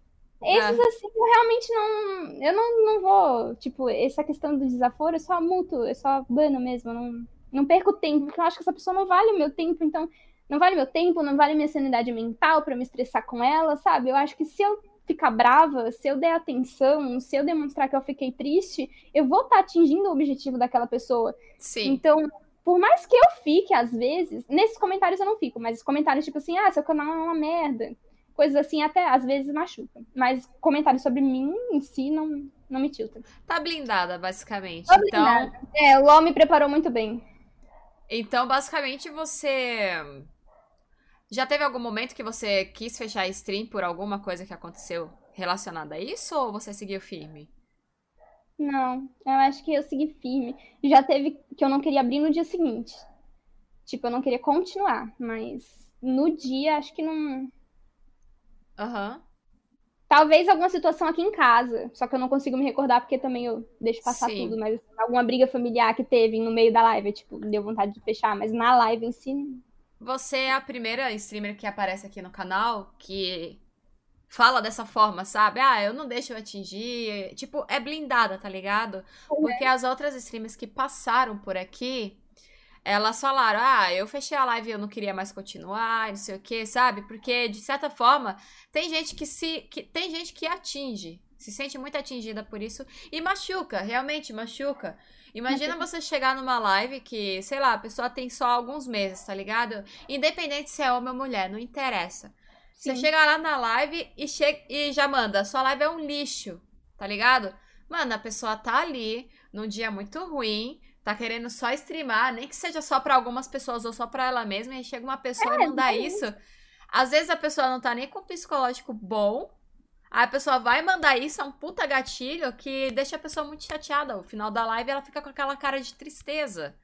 Esses, é. assim, eu realmente não. Eu não, não vou. Tipo, essa questão do desaforo, eu só muto, eu só bano mesmo. não, não perco tempo, porque eu acho que essa pessoa não vale o meu tempo, então. Não vale meu tempo, não vale minha sanidade mental para me estressar com ela, sabe? Eu acho que se eu ficar brava, se eu der atenção, se eu demonstrar que eu fiquei triste, eu vou estar tá atingindo o objetivo daquela pessoa. Sim. Então, por mais que eu fique, às vezes, nesses comentários eu não fico, mas comentários tipo assim, ah, seu canal é uma merda coisas assim até às vezes machucam. Mas comentários sobre mim em si não, não me tiltam. Tá blindada, basicamente. Tá blindada. Então. É, o LOL me preparou muito bem. Então, basicamente, você. Já teve algum momento que você quis fechar a stream por alguma coisa que aconteceu relacionada a isso ou você seguiu firme? Não, eu acho que eu segui firme. Já teve que eu não queria abrir no dia seguinte. Tipo, eu não queria continuar, mas no dia acho que não, Aham. Uhum. Talvez alguma situação aqui em casa, só que eu não consigo me recordar porque também eu deixo passar Sim. tudo, mas alguma briga familiar que teve no meio da live, tipo, deu vontade de fechar, mas na live em si. Você é a primeira streamer que aparece aqui no canal que fala dessa forma, sabe? Ah, eu não deixo eu atingir. Tipo, é blindada, tá ligado? Porque as outras streamers que passaram por aqui elas falaram: ah, eu fechei a live e eu não queria mais continuar, não sei o que, sabe? Porque, de certa forma, tem gente que se. Que, tem gente que atinge, se sente muito atingida por isso e machuca, realmente machuca. Imagina você chegar numa live que, sei lá, a pessoa tem só alguns meses, tá ligado? Independente se é homem ou mulher, não interessa. Sim. Você chega lá na live e, che e já manda, sua live é um lixo, tá ligado? Mano, a pessoa tá ali num dia muito ruim, tá querendo só streamar, nem que seja só pra algumas pessoas ou só pra ela mesma, e aí chega uma pessoa É, e mandar exatamente. isso. Às vezes a pessoa não tá nem com psicológico bom, aí a pessoa vai mandar isso, é um puta gatilho que deixa a pessoa muito chateada. No final da live ela fica com aquela cara de tristeza.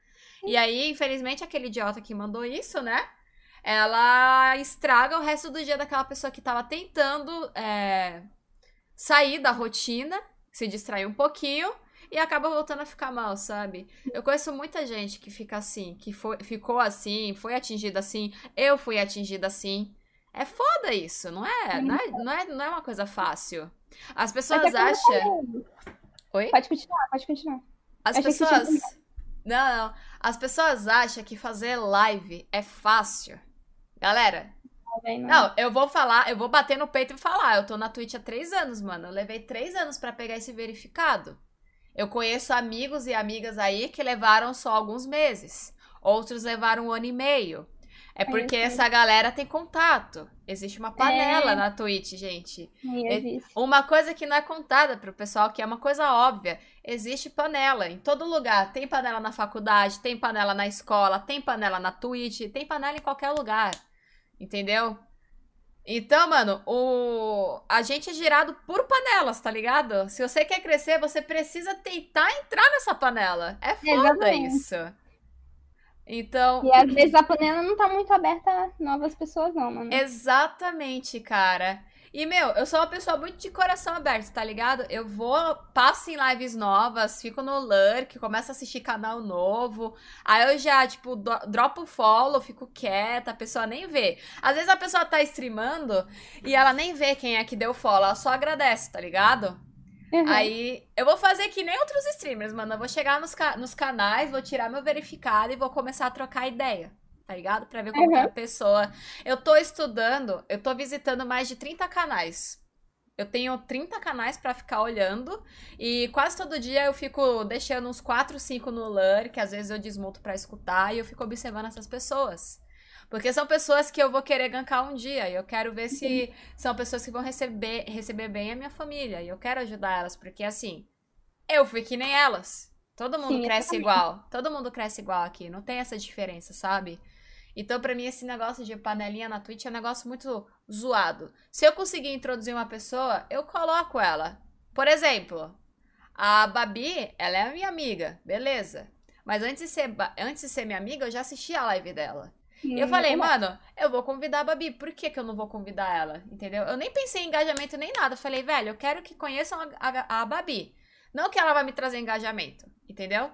E aí, infelizmente, aquele idiota que mandou isso, né? Ela estraga o resto do dia daquela pessoa que tava tentando é, sair da rotina, se distrair um pouquinho e acaba voltando a ficar mal, sabe? Eu conheço muita gente que fica assim, que foi, ficou assim, foi atingida assim, eu fui atingida assim. É foda isso, não é? Não é, não é, não é uma coisa fácil. As pessoas é eu acham. Oi? Pode continuar, pode continuar. As tinha pessoas. Não, não. As pessoas acham que fazer live é fácil. Galera, não, eu vou falar, eu vou bater no peito e falar. Eu tô na Twitch há três anos, mano. Eu levei três anos pra pegar esse verificado. Eu conheço amigos e amigas aí que levaram só alguns meses. Outros levaram um ano e meio. É porque sei. essa galera tem contato. Existe uma panela É. na Twitch, gente. É-. Uma coisa que não é contada pro pessoal, que é uma coisa óbvia. Existe panela em todo lugar. Tem panela na faculdade, tem panela na escola, tem panela na Twitch, tem panela em qualquer lugar. Entendeu? Então, mano, o... a gente é girado por panelas, tá ligado? Se você quer crescer, você precisa tentar entrar nessa panela. É foda Exatamente. isso. Então, E às vezes a panela não tá muito aberta a novas pessoas, não, mano. Exatamente, cara. E, meu, eu sou uma pessoa muito de coração aberto, tá ligado? Eu vou, passo em lives novas, fico no lurk, começo a assistir canal novo. Aí eu já, tipo, do- dropo o follow, fico quieta, a pessoa nem vê. Às vezes a pessoa tá streamando e ela nem vê quem é que deu follow, ela só agradece, tá ligado? Uhum. Aí eu vou fazer que nem outros streamers, mano. Eu vou chegar nos, ca- nos canais, vou tirar meu verificado e vou começar a trocar ideia. Tá ligado? Pra ver como que é a pessoa. Eu tô estudando, eu tô visitando mais de 30 canais. Eu tenho 30 canais pra ficar olhando e quase todo dia eu fico deixando uns 4, 5 no LUR, que às vezes eu desmonto pra escutar e eu fico observando essas pessoas. Porque são pessoas que eu vou querer gankar um dia e eu quero ver se são pessoas que vão receber, receber bem a minha família. E eu quero ajudar elas, porque assim, eu fui que nem elas. Todo mundo Sim, cresce igual. Todo mundo cresce igual aqui. Não tem essa diferença, sabe? Então, pra mim, esse negócio de panelinha na Twitch é um negócio muito zoado. Se eu conseguir introduzir uma pessoa, eu coloco ela. Por exemplo, a Babi, ela é minha amiga, beleza. Mas antes de ser, antes de ser minha amiga, eu já assisti a live dela. E eu falei, mano, eu vou convidar a Babi. Por que, que eu não vou convidar ela? Entendeu? Eu nem pensei em engajamento nem nada. Eu falei, velho, eu quero que conheçam a, a, a Babi. Não que ela vai me trazer engajamento. Entendeu?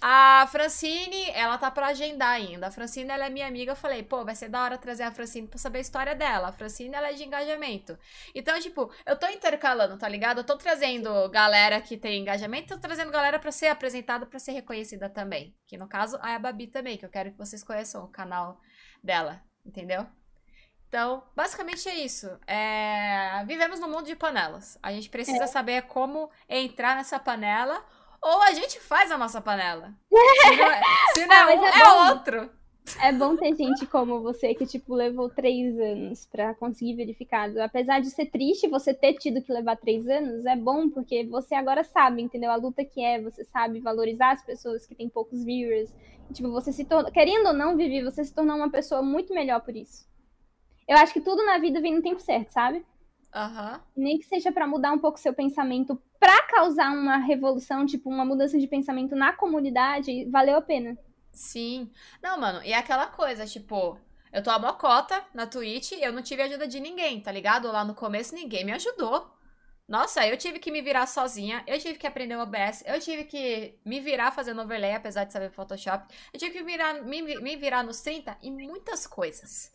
A Francine, ela tá pra agendar ainda. A Francine, ela é minha amiga. Eu falei, pô, vai ser da hora trazer a Francine pra saber a história dela. A Francine, ela é de engajamento. Então, tipo, eu tô intercalando, tá ligado? Eu tô trazendo galera que tem engajamento, tô trazendo galera pra ser apresentada, pra ser reconhecida também. Que no caso, é a Babi também, que eu quero que vocês conheçam o canal dela, entendeu? Então, basicamente é isso. É, Vivemos num mundo de panelas. A gente precisa saber como entrar nessa panela ou a gente faz a nossa panela. Se não é, se não é Ah, um, é é outro. É bom ter gente como você que, tipo, levou três anos pra conseguir verificado. Apesar de ser triste você ter tido que levar três anos, é bom porque você agora sabe, entendeu? A luta que é, você sabe valorizar as pessoas que têm poucos viewers. E, tipo, você se torna, querendo ou não, Vivi, você se tornou uma pessoa muito melhor por isso. Eu acho que tudo na vida vem no tempo certo, sabe? Aham. Nem que seja pra mudar um pouco seu pensamento, pra causar uma revolução, tipo, uma mudança de pensamento na comunidade, valeu a pena. Sim. Não, mano, e é aquela coisa, tipo, eu tô a mocota na Twitch e eu não tive ajuda de ninguém, tá ligado? Lá no começo ninguém me ajudou. Nossa, eu tive que me virar sozinha, eu tive que aprender o OBS, eu tive que me virar fazendo overlay, apesar de saber Photoshop. Eu tive que virar, me, me virar nos 30 em muitas coisas.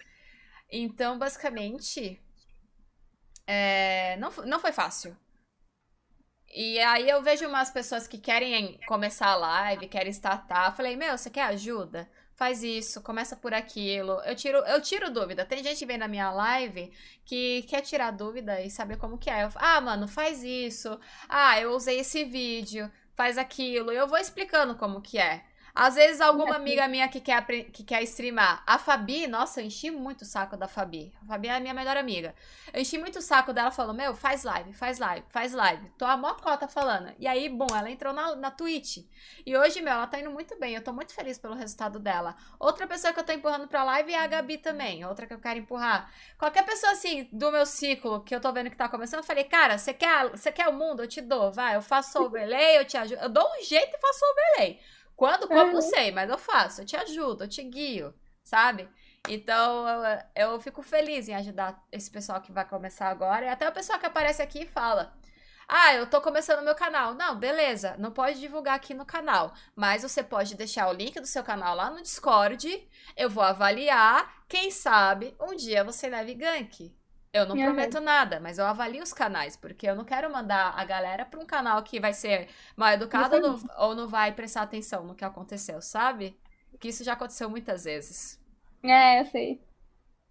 Então, basicamente, é, não, não foi fácil. E aí eu vejo umas pessoas que querem começar a live, querem startar. Eu falei, meu, você quer ajuda? Faz isso, começa por aquilo. Eu tiro, eu tiro dúvida. Tem gente que vem na minha live que quer tirar dúvida e saber como que é. Eu, ah, mano, faz isso. Ah, eu usei esse vídeo, faz aquilo. Eu vou explicando como que é. Às vezes, alguma amiga minha que quer, que quer streamar. A Fabi, nossa, eu enchi muito o saco da Fabi. A Fabi é a minha melhor amiga. Eu enchi muito o saco dela falando: Meu, faz live, faz live, faz live. Tô a maior cota falando. E aí, bom, ela entrou na, na Twitch. E hoje, meu, ela tá indo muito bem. Eu tô muito feliz pelo resultado dela. Outra pessoa que eu tô empurrando pra live é a Gabi também. Outra que eu quero empurrar. Qualquer pessoa assim, do meu ciclo, que eu tô vendo que tá começando, eu falei: Cara, você quer, você quer o mundo? Eu te dou, vai. Eu faço overlay, eu te ajudo. Eu dou um jeito e faço overlay. Quando, como, não sei, mas eu faço, eu te ajudo, eu te guio, sabe? Então, eu, eu fico feliz em ajudar esse pessoal que vai começar agora. E até o pessoal que aparece aqui e fala: Ah, eu tô começando meu canal. Não, beleza, não pode divulgar aqui no canal. Mas você pode deixar o link do seu canal lá no Discord. Eu vou avaliar. Quem sabe um dia você leve gank. Eu não prometo nada, mas eu avalio os canais, porque eu não quero mandar a galera para um canal que vai ser mal educado ou não, ou não vai prestar atenção no que aconteceu, sabe? Que isso já aconteceu muitas vezes. É, eu sei.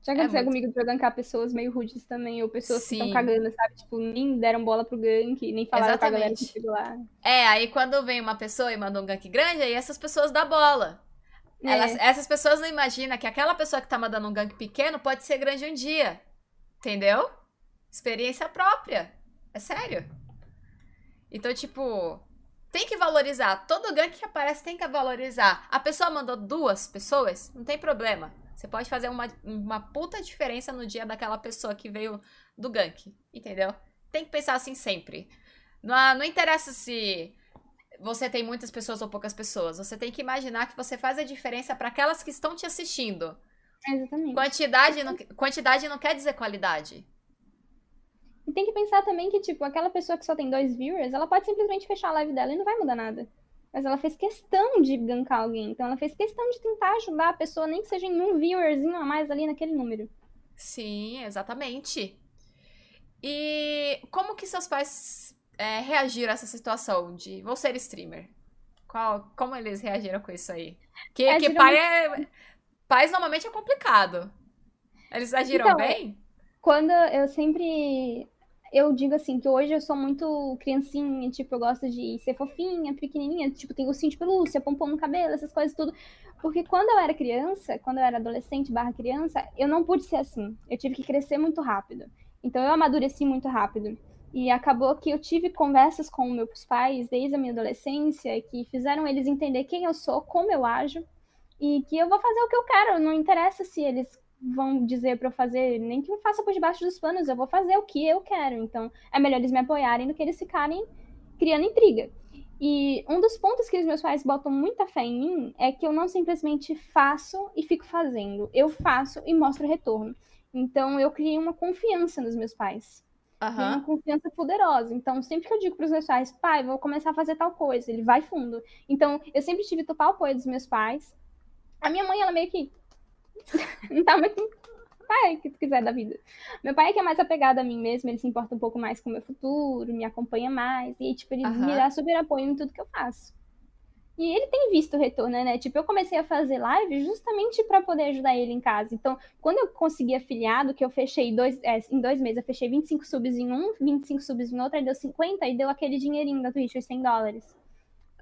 Já é aconteceu é muito... comigo de eu gankar pessoas meio rudes também, ou pessoas Sim. que estão cagando, sabe? Tipo, nem deram bola pro gank, nem falaram Exatamente. pra galera que chegou lá. É, aí quando vem uma pessoa e manda um gank grande, aí essas pessoas dão bola. É. Elas, essas pessoas não imaginam que aquela pessoa que tá mandando um gank pequeno pode ser grande um dia. Entendeu? Experiência própria. É sério. Então, tipo, tem que valorizar. Todo gank que aparece tem que valorizar. A pessoa mandou duas pessoas, não tem problema. Você pode fazer uma, uma puta diferença no dia daquela pessoa que veio do gank. Entendeu? Tem que pensar assim sempre. Não, não interessa se você tem muitas pessoas ou poucas pessoas. Você tem que imaginar que você faz a diferença para aquelas que estão te assistindo. Exatamente. Quantidade não, quantidade não quer dizer qualidade. E tem que pensar também que, tipo, aquela pessoa que só tem dois viewers, ela pode simplesmente fechar a live dela e não vai mudar nada. Mas ela fez questão de gankar alguém. Então ela fez questão de tentar ajudar a pessoa, nem que seja em um viewerzinho a mais ali naquele número. Sim, exatamente. E como que seus pais é, reagiram a essa situação de vou ser streamer? Qual, como eles reagiram com isso aí? Que, é, que pai é Pais normalmente é complicado. Eles agiram então, bem? Quando eu sempre. Eu digo assim, que hoje eu sou muito criancinha, tipo, eu gosto de ser fofinha, pequenininha, tipo, tenho ursinho de pelúcia, pompom no cabelo, essas coisas tudo. Porque quando eu era criança, quando eu era adolescente barra criança, eu não pude ser assim. Eu tive que crescer muito rápido. Então eu amadureci muito rápido. E acabou que eu tive conversas com meus pais desde a minha adolescência que fizeram eles entender quem eu sou, como eu ajo e que eu vou fazer o que eu quero. Não interessa se eles vão dizer para eu fazer, nem que eu faça por debaixo dos panos, eu vou fazer o que eu quero. Então, é melhor eles me apoiarem do que eles ficarem criando intriga. E um dos pontos que os meus pais botam muita fé em mim é que eu não simplesmente faço e fico fazendo. Eu faço e mostro retorno. Então, eu criei uma confiança nos meus pais. Uhum. Uma confiança poderosa. Então, sempre que eu digo para os meus pais, pai, vou começar a fazer tal coisa, ele vai fundo. Então, eu sempre tive total apoio dos meus pais. A minha mãe, ela meio que não tá muito. Pai, o que tu quiser da vida. Meu pai é que é mais apegado a mim mesmo, ele se importa um pouco mais com o meu futuro, me acompanha mais. E, tipo, ele uhum. me dá super apoio em tudo que eu faço. E ele tem visto o retorno, né? Tipo, eu comecei a fazer live justamente para poder ajudar ele em casa. Então, quando eu consegui afiliado, que eu fechei dois, é, em dois meses, eu fechei 25 subs em um, 25 subs em outro, aí deu 50 e deu aquele dinheirinho da Twitch, os 100 dólares.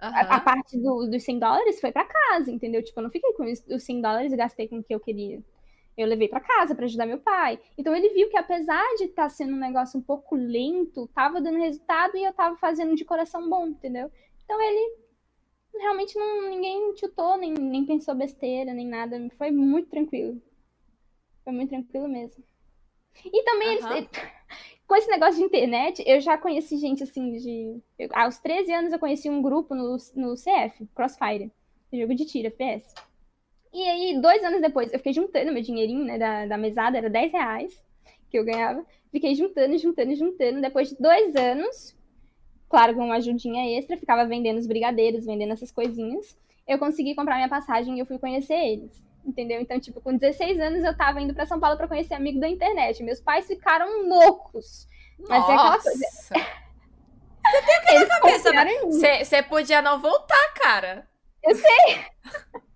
Uhum. A, a, parte do, dos 100 dólares foi para casa, entendeu? Tipo, eu não fiquei com os 100 dólares e gastei com o que eu queria. Eu levei para casa para ajudar meu pai. Então ele viu que apesar de estar tá sendo um negócio um pouco lento, tava dando resultado e eu tava fazendo de coração bom, entendeu? Então ele realmente não ninguém chutou, nem, nem pensou besteira, nem nada. Foi muito tranquilo. Foi muito tranquilo mesmo. E também uhum. eles com esse negócio de internet, eu já conheci gente assim de. Eu, aos 13 anos eu conheci um grupo no, no CF, Crossfire, jogo de tiro, FPS. E aí, dois anos depois, eu fiquei juntando meu dinheirinho, né, da, da mesada, era 10 reais que eu ganhava. Fiquei juntando, juntando, juntando. Depois de dois anos, claro, com uma ajudinha extra, ficava vendendo os brigadeiros, vendendo essas coisinhas. Eu consegui comprar minha passagem e eu fui conhecer eles entendeu? Então, tipo, com 16 anos eu tava indo para São Paulo para conhecer amigo da internet. Meus pais ficaram loucos. Mas Nossa. é aquela coisa. Você tem o que na cabeça? Você podia não voltar, cara. Eu sei.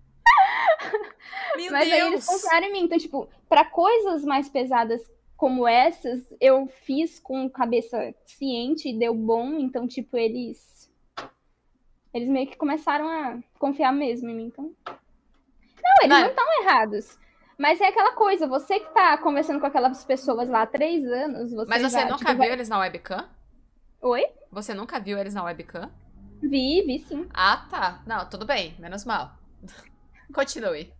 Meu Mas Deus. aí eles confiaram em mim. Então, tipo, para coisas mais pesadas como essas, eu fiz com cabeça ciente e deu bom. Então, tipo, eles Eles meio que começaram a confiar mesmo em mim, então. Eles Não. não estão errados. Mas é aquela coisa, você que tá conversando com aquelas pessoas lá há três anos, você Mas você já, nunca tipo, viu vai- eles na webcam? Oi? Você nunca viu eles na webcam? Vi, vi sim. Ah, tá. Não, tudo bem. Menos mal. Continue.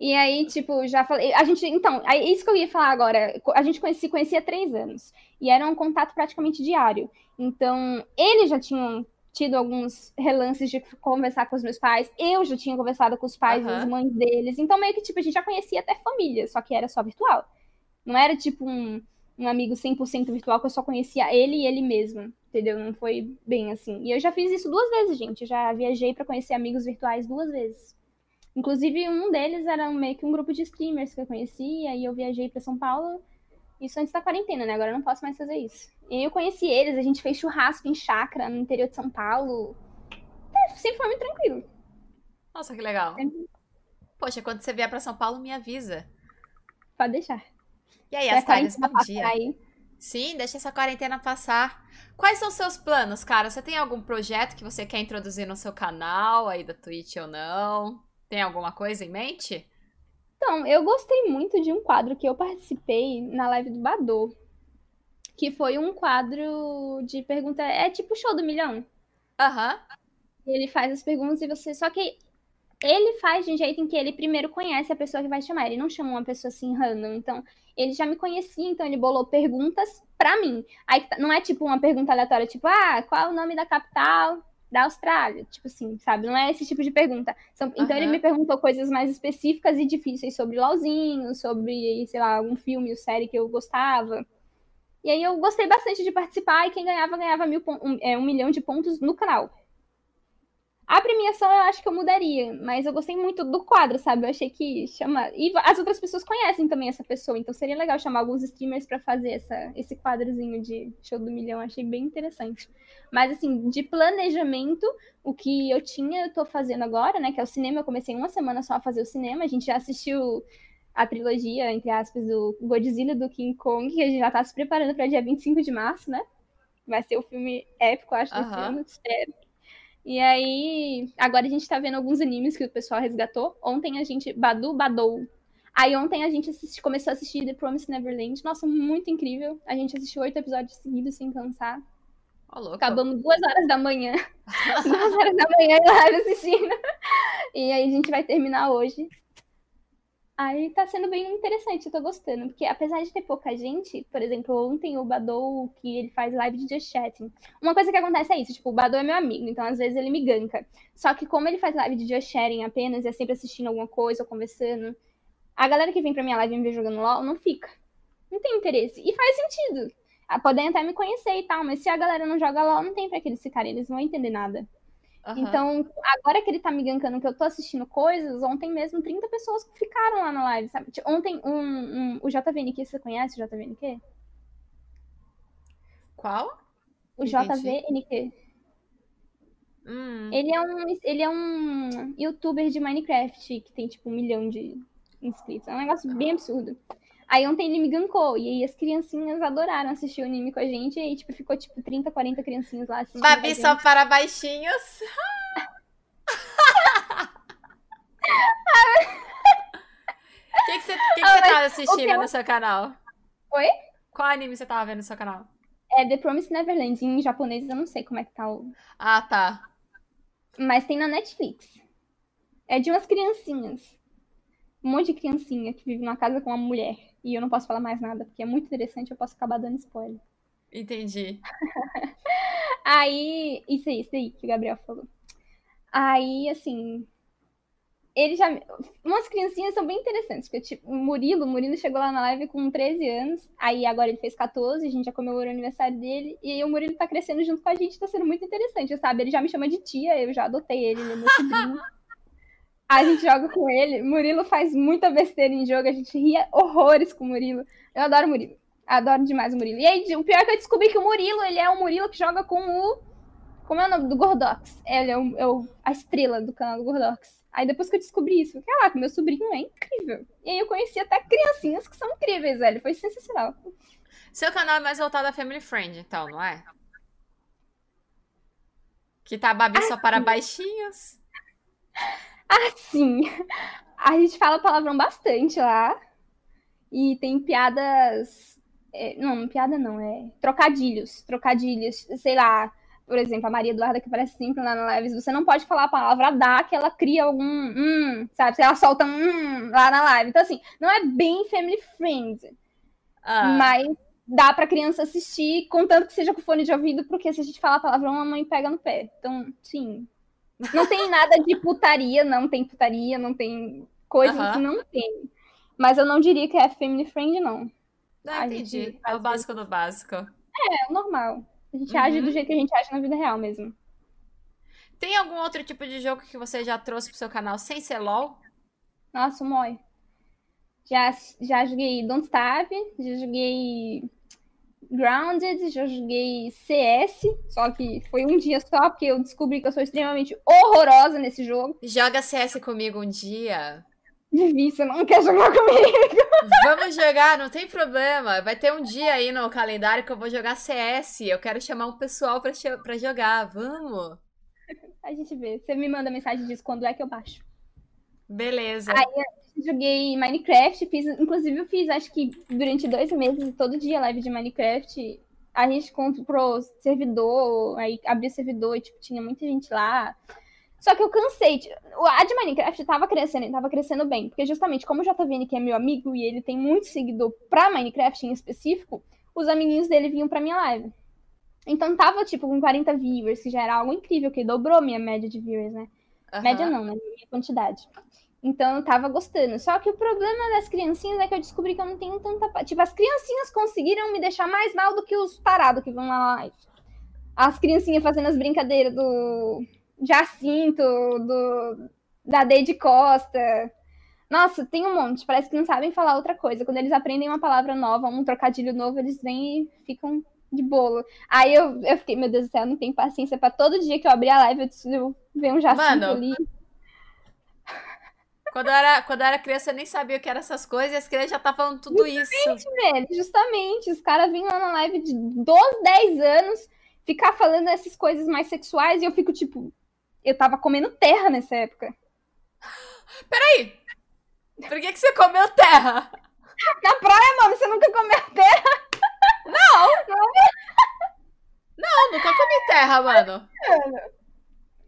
E aí, tipo, já falei. A gente. Então, é isso que eu ia falar agora. A gente conheci, conhecia há três anos. E era um contato praticamente diário. Então, eles já tinham tido alguns relances de conversar com os meus pais. Eu já tinha conversado com os pais e as mães deles. Então, meio que, tipo, a gente já conhecia até família, só que era só virtual. Não era, tipo, um, um amigo 100% virtual que eu só conhecia ele e ele mesmo. Entendeu? Não foi bem assim. E eu já fiz isso duas vezes, gente. Eu já viajei pra conhecer amigos virtuais duas vezes. Inclusive, um deles era meio que um grupo de streamers que eu conhecia, e eu viajei pra São Paulo. Isso antes da quarentena, né? Agora eu não posso mais fazer isso. E eu conheci eles, a gente fez churrasco em chácara no interior de São Paulo. É, sempre foi muito tranquilo. Nossa, que legal. Sempre Poxa, quando você vier pra São Paulo, me avisa. pode deixar. E aí, Se a Astares, quarentena bom dia. aí. Sim, deixa essa quarentena passar. Quais são os seus planos, cara? Você tem algum projeto que você quer introduzir no seu canal aí da Twitch ou não? Tem alguma coisa em mente? Então, eu gostei muito de um quadro que eu participei na live do Badô. Que foi um quadro de pergunta. É tipo show do milhão. Aham. Ele faz as perguntas e você. Só que ele faz de um jeito em que ele primeiro conhece a pessoa que vai chamar. Ele não chama uma pessoa assim random. Então, ele já me conhecia, então ele bolou perguntas pra mim. Aí tá- não é tipo uma pergunta aleatória, tipo, ah, qual é o nome da capital da Austrália? Tipo assim, sabe? Não é esse tipo de pergunta. São- Então ele me perguntou coisas mais específicas e difíceis sobre LOLzinho, sobre, sei lá, algum filme ou série que eu gostava. E aí eu gostei bastante de participar e quem ganhava, ganhava mil um, é, um milhão de pontos no canal. A premiação eu acho que eu mudaria, mas eu gostei muito do quadro, sabe? Eu achei que chama. E as outras pessoas conhecem também essa pessoa, então seria legal chamar alguns streamers pra fazer essa, esse quadrozinho de show do milhão. Achei bem interessante. Mas assim, de planejamento, o que eu tinha, eu tô fazendo agora, né? Que é o cinema. Eu comecei uma semana só a fazer o cinema. A gente já assistiu a trilogia, entre aspas, do Godzilla do King Kong, que a gente já tá se preparando pra dia 25 de março, né? Vai ser o filme épico, acho, desse Aham. ano, espero. E aí, agora a gente tá vendo alguns animes que o pessoal resgatou. Ontem a gente. Badu Badou. Aí ontem a gente assisti- começou a assistir The Promised Neverland. Nossa, muito incrível. A gente assistiu oito episódios seguidos sem cansar. Louco. Acabamos duas horas da manhã. duas horas da manhã live assistindo. E aí a gente vai terminar hoje. Aí tá sendo bem interessante, eu tô gostando. Porque apesar de ter pouca gente, por exemplo, ontem o Badou, que ele faz live de just chatting. Uma coisa que acontece é isso, tipo, o Badou é meu amigo, então às vezes ele me ganka. Só que como ele faz live de just chatting apenas, e é sempre assistindo alguma coisa ou conversando, a galera que vem pra minha live e me vê jogando LOL não fica. Não tem interesse. E faz sentido. Ah, Podem até me conhecer e tal, mas se a galera não joga LOL, não tem pra que eles ficarem, eles não vão entender nada. Aham. Então, agora que ele tá me gankando que eu tô assistindo coisas, ontem mesmo 30 pessoas ficaram lá na live, sabe? Tipo, Ontem um, um- o JVNQ, você conhece o JVNQ? Qual? O Entendi. JVNQ. Hum. Ele é um ele é um youtuber de Minecraft que tem tipo um milhão de inscritos. É um negócio bem absurdo. Aí ontem ele me gankou e aí as criancinhas adoraram assistir o anime com a gente e aí tipo ficou tipo 30, 40 criancinhas lá assistindo. Babi só para baixinhos. O que, que você, que que Ah, você tava assistindo eu- no seu canal? Oi? Qual anime você tava vendo no seu canal? É The Promised Neverland. Em japonês eu não sei como é que tá o, Ah, tá. Mas tem na Netflix. É de umas criancinhas. Um monte de criancinha que vive numa casa com uma mulher. E eu não posso falar mais nada, porque é muito interessante, eu posso acabar dando spoiler. Entendi. Aí, isso aí, isso aí que o Gabriel falou. Aí, assim, ele já. Umas criancinhas são bem interessantes, porque, tipo, o Murilo, o Murilo chegou lá na live com 13 anos, aí agora ele fez 14, a gente já comemorou o aniversário dele, e aí o Murilo tá crescendo junto com a gente, tá sendo muito interessante, sabe? Ele já me chama de tia, eu já adotei ele, ele é meu sobrinho. A gente joga com ele, Murilo faz muita besteira em jogo, a gente ria horrores com o Murilo. Eu adoro o Murilo. Adoro demais o Murilo. E aí, o pior é que eu descobri que o Murilo, ele é o Murilo que joga com o. Como é o nome? Do Gordox. Ele é, o, é o- a estrela do canal do Gordox. Aí depois que eu descobri isso, caraca, meu sobrinho é incrível. E aí eu conheci até criancinhas que são incríveis, velho. Foi sensacional. Seu canal é mais voltado a Family Friend, então, não é? Que tá Babi só para baixinhos. Assim, a gente fala palavrão bastante lá. E tem piadas. é, não, piada não, é trocadilhos. Trocadilhos, sei lá. Por exemplo, a Maria Eduarda, que parece sempre lá na live, você não pode falar a palavra dar, que ela cria algum. Hum, sabe? Se ela solta um hum lá na live. Então, assim, não é bem family friend. Ah, Mas dá pra criança assistir, contanto que seja com fone de ouvido, porque se a gente falar palavrão, a mãe pega no pé. Então, sim. Não tem nada de putaria, não tem putaria, não tem coisas assim, não tem. Mas eu não diria que é family friend, não. não, a entendi. gente É o básico do básico. É o normal. A gente Uhum. age do jeito que a gente age na vida real mesmo. Tem algum outro tipo de jogo que você já trouxe pro seu canal sem ser LOL? Nossa, o Moi. Já, já joguei Don't Starve, já joguei Grounded, já joguei CS, só que foi um dia só, porque eu descobri que eu sou extremamente horrorosa nesse jogo. Joga CS comigo um dia. Difícil, não quer jogar comigo. Vamos jogar, não tem problema. Vai ter um dia aí no calendário que eu vou jogar CS. Eu quero chamar um pessoal pra, pra jogar. Vamos. A gente vê. Você me manda mensagem disso quando é que eu baixo. Beleza. Joguei Minecraft, fiz, inclusive eu fiz, acho que durante dois meses, todo dia live de Minecraft. A gente comprou servidor, aí abriu servidor e tipo, tinha muita gente lá. Só que eu cansei. A de Minecraft tava crescendo, e tava crescendo bem. Porque justamente, como o JVN, que é meu amigo, e ele tem muito seguidor pra Minecraft em específico, os amiguinhos dele vinham pra minha live. Então tava, tipo, com 40 viewers, que já era algo incrível, que dobrou minha média de viewers, né? Aham. Média não, né? Minha quantidade. Então eu tava gostando. Só que o problema das criancinhas é que eu descobri que eu não tenho tanta. Tipo, as criancinhas conseguiram me deixar mais mal do que os tarados que vão lá na live. As criancinhas fazendo as brincadeiras do Jacinto, do da Deide Costa. Nossa, tem um monte. Parece que não sabem falar outra coisa. Quando eles aprendem uma palavra nova, um trocadilho novo, eles vêm e ficam de bolo. Aí eu, eu fiquei, meu Deus do céu, não tenho paciência pra todo dia que eu abrir a live eu ver um Jacinto Mano, ali. Quando eu, era, quando eu era criança, eu nem sabia o que eram essas coisas e as crianças já estavam falando tudo isso. velho, justamente, os caras vêm lá na live de 12, 10 anos ficar falando essas coisas mais sexuais e eu fico tipo, eu tava comendo terra nessa época. Peraí! Por que, que você comeu terra? Na praia, mano, você nunca comeu terra? Não, nunca comi terra, mano.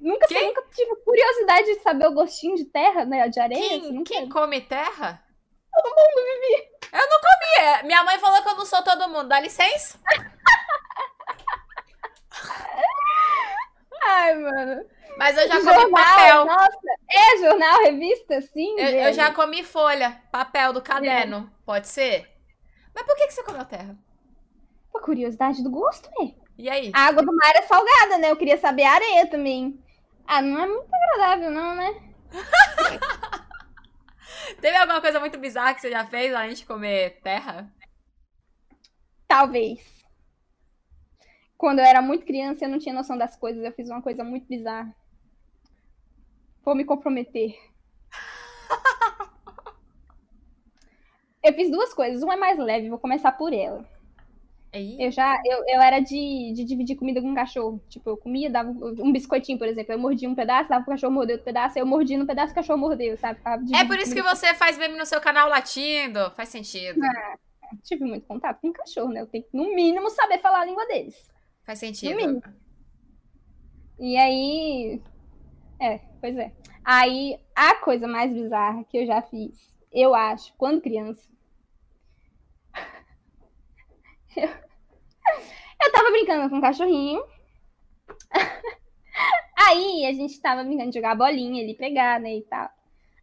Nunca, Quem? nunca tive curiosidade de saber o gostinho de terra, né? De areia? Quem, nunca... quem come terra? Todo mundo, Vivi. Eu não comi. é, Minha mãe falou que eu não sou todo mundo. Dá licença? Ai, mano. Mas eu já comi jornal, papel. nossa. É, jornal, revista, sim. Eu, eu já comi folha, papel do caderno. Pode ser? Mas por que, que você comeu terra? Pô, curiosidade do gosto, é. E aí? A água do mar é salgada, né? Eu queria saber a areia também. Ah, não é muito agradável, não, né? Teve alguma coisa muito bizarra que você já fez além de comer terra? Talvez. Quando eu era muito criança, eu não tinha noção das coisas. Eu fiz uma coisa muito bizarra. Vou me comprometer. Eu fiz duas coisas. Uma é mais leve, vou começar por ela. Aí? Eu já, eu, eu era de, de dividir comida com o cachorro. Tipo, eu comia, dava um biscoitinho, por exemplo. Eu mordia um pedaço, dava pro cachorro morder outro pedaço. Eu mordia no pedaço, o cachorro mordeu, sabe? É por isso que você faz meme no seu canal latindo. Faz sentido. Tive muito contato com cachorro, né? Eu tenho que, no mínimo, saber falar a língua deles. Faz No sentido. mínimo. E aí. É, pois é. Aí, a coisa mais bizarra que eu já fiz, eu acho, quando criança. Eu, eu tava brincando com um cachorrinho. Aí a gente tava brincando de jogar bolinha, ele pegar, né, e tal.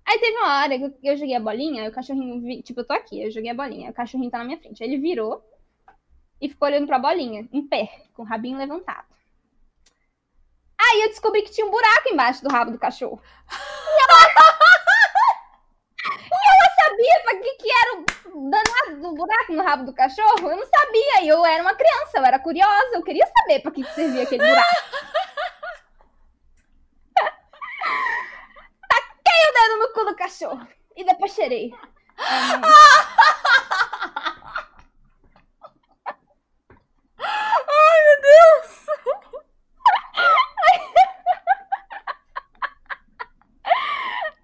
Aí teve uma hora que eu, joguei a bolinha, aí o cachorrinho, vi- tipo, eu tô aqui, eu joguei a bolinha, o cachorrinho tá na minha frente. Aí ele virou e ficou olhando pra bolinha, em pé, com o rabinho levantado. Aí eu descobri que tinha um buraco embaixo do rabo do cachorro. E e ela sabia pra que, que era o danado do buraco no rabo do cachorro. Eu não sabia. E eu era uma criança, eu era curiosa, eu queria saber pra que, que servia aquele buraco. Taquei o dedo no cu do cachorro. E depois cheirei. Ai, meu Deus!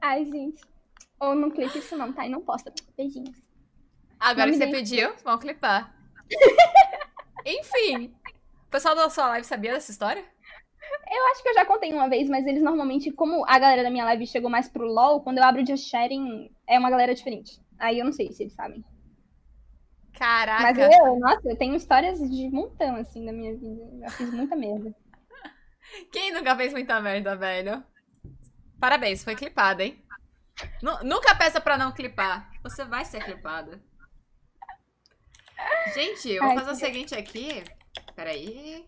Ai, gente. Ou não clipe isso não, tá? E não posta. Beijinhos. Agora que você pediu, vamos clipar. Enfim. O pessoal da sua live sabia dessa história? Eu acho que eu já contei uma vez, mas eles normalmente, como a galera da minha live chegou mais pro LoL, quando eu abro o Just Sharing, é uma galera diferente. Aí eu não sei se eles sabem. Caraca. Mas eu, nossa, eu tenho histórias de montão, assim, da minha vida. Eu fiz muita merda. Quem nunca fez muita merda, velho? Parabéns, foi clipada, hein? Nu- nunca peça pra não clipar. Você vai ser clipada. Gente, eu vou fazer o seguinte aqui. Peraí.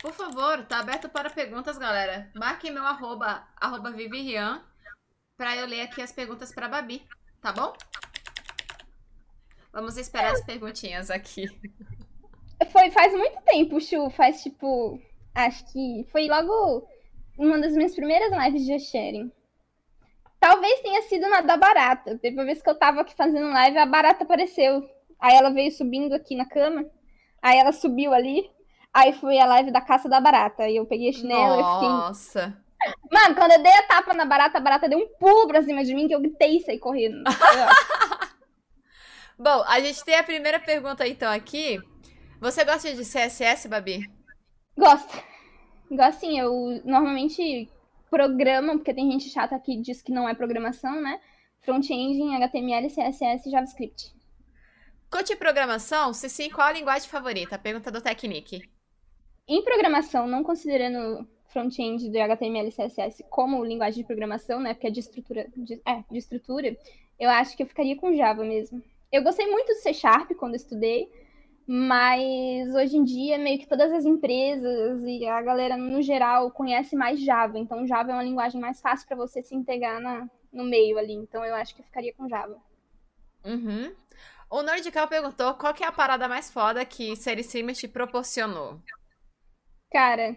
Por favor, tá aberto para perguntas, galera. Marquem meu arroba, arroba Vivirian, pra eu ler aqui as perguntas pra Babi, tá bom? Vamos esperar as perguntinhas aqui. Foi faz muito tempo, Chu. Faz tipo. Acho que foi logo uma das minhas primeiras lives de Sharing. Talvez tenha sido na da barata. Teve uma vez que eu tava aqui fazendo live, a barata apareceu. Aí ela veio subindo aqui na cama. Aí ela subiu ali. Aí foi a live da caça da barata. Aí eu peguei a chinela e fiquei. Nossa. Mano, quando eu dei a tapa na barata, a barata deu um pulo pra cima de mim que eu gritei e saí correndo. Bom, a gente tem a primeira pergunta então aqui. Você gosta de CSS, Babi? Gosto. Gosto sim, eu normalmente programo, porque tem gente chata que diz que não é programação, né? Front-end em HTML, CSS e JavaScript. Curte programação? Se sim, qual a linguagem favorita? Pergunta do Technic. Em programação, não considerando front-end do HTML e CSS como linguagem de programação, né? Porque é de estrutura, de, é, de estrutura, eu acho que eu ficaria com Java mesmo. Eu gostei muito de C Sharp quando estudei, mas hoje em dia meio que todas as empresas e a galera no geral conhece mais Java, então Java é uma linguagem mais fácil para você se integrar na, no meio ali, então eu acho que eu ficaria com Java. Uhum. O Nordical perguntou qual que é a parada mais foda que Série Streamer te proporcionou. Cara,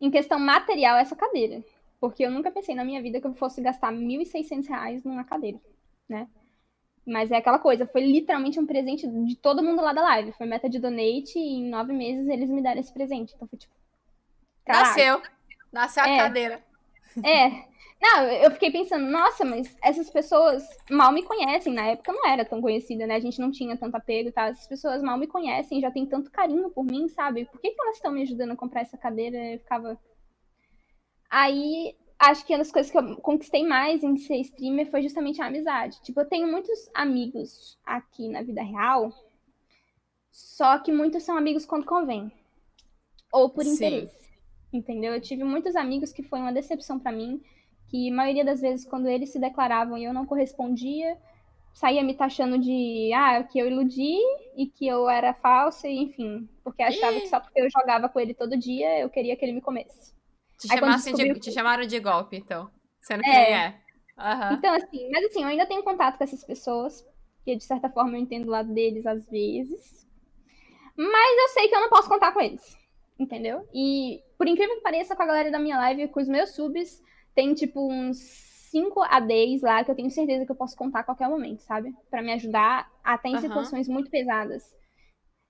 em questão material, essa cadeira. Porque eu nunca pensei na minha vida que eu fosse gastar 1.600 reais numa cadeira, né? Mas é aquela coisa, foi literalmente um presente de todo mundo lá da live. Foi meta de donate e em nove meses eles me deram esse presente. Então foi tipo. caralho. Nasceu. Nasceu a É. cadeira. É. Não, eu fiquei pensando, nossa, mas essas pessoas mal me conhecem. Na época não era tão conhecida, né? A gente não tinha tanto apego e tal. Essas pessoas mal me conhecem, já têm tanto carinho por mim, sabe? Por que, que elas estão me ajudando a comprar essa cadeira? Eu ficava. Aí, acho que uma das coisas que eu conquistei mais em ser streamer foi justamente a amizade. Tipo, eu tenho muitos amigos aqui na vida real, só que muitos são amigos quando convém. Ou por Sim. interesse. Entendeu? Eu tive muitos amigos que foi uma decepção pra mim, que a maioria das vezes, quando eles se declaravam e eu não correspondia, saía me taxando de ah, que eu iludi e que eu era falsa, e enfim, porque achava que só porque eu jogava com ele todo dia, eu queria que ele me comesse. Te, Aí chamassem de- te chamaram de golpe, então. Sendo que É. nem é. Aham. Então, assim, mas assim, eu ainda tenho contato com essas pessoas, que de certa forma eu entendo o lado deles às vezes. Mas eu sei que eu não posso contar com eles. Entendeu? E por incrível que pareça, com a galera da minha live, com os meus subs, tem tipo uns 5 ADs lá que eu tenho certeza que eu posso contar a qualquer momento, sabe? Pra me ajudar até em Aham. situações muito pesadas.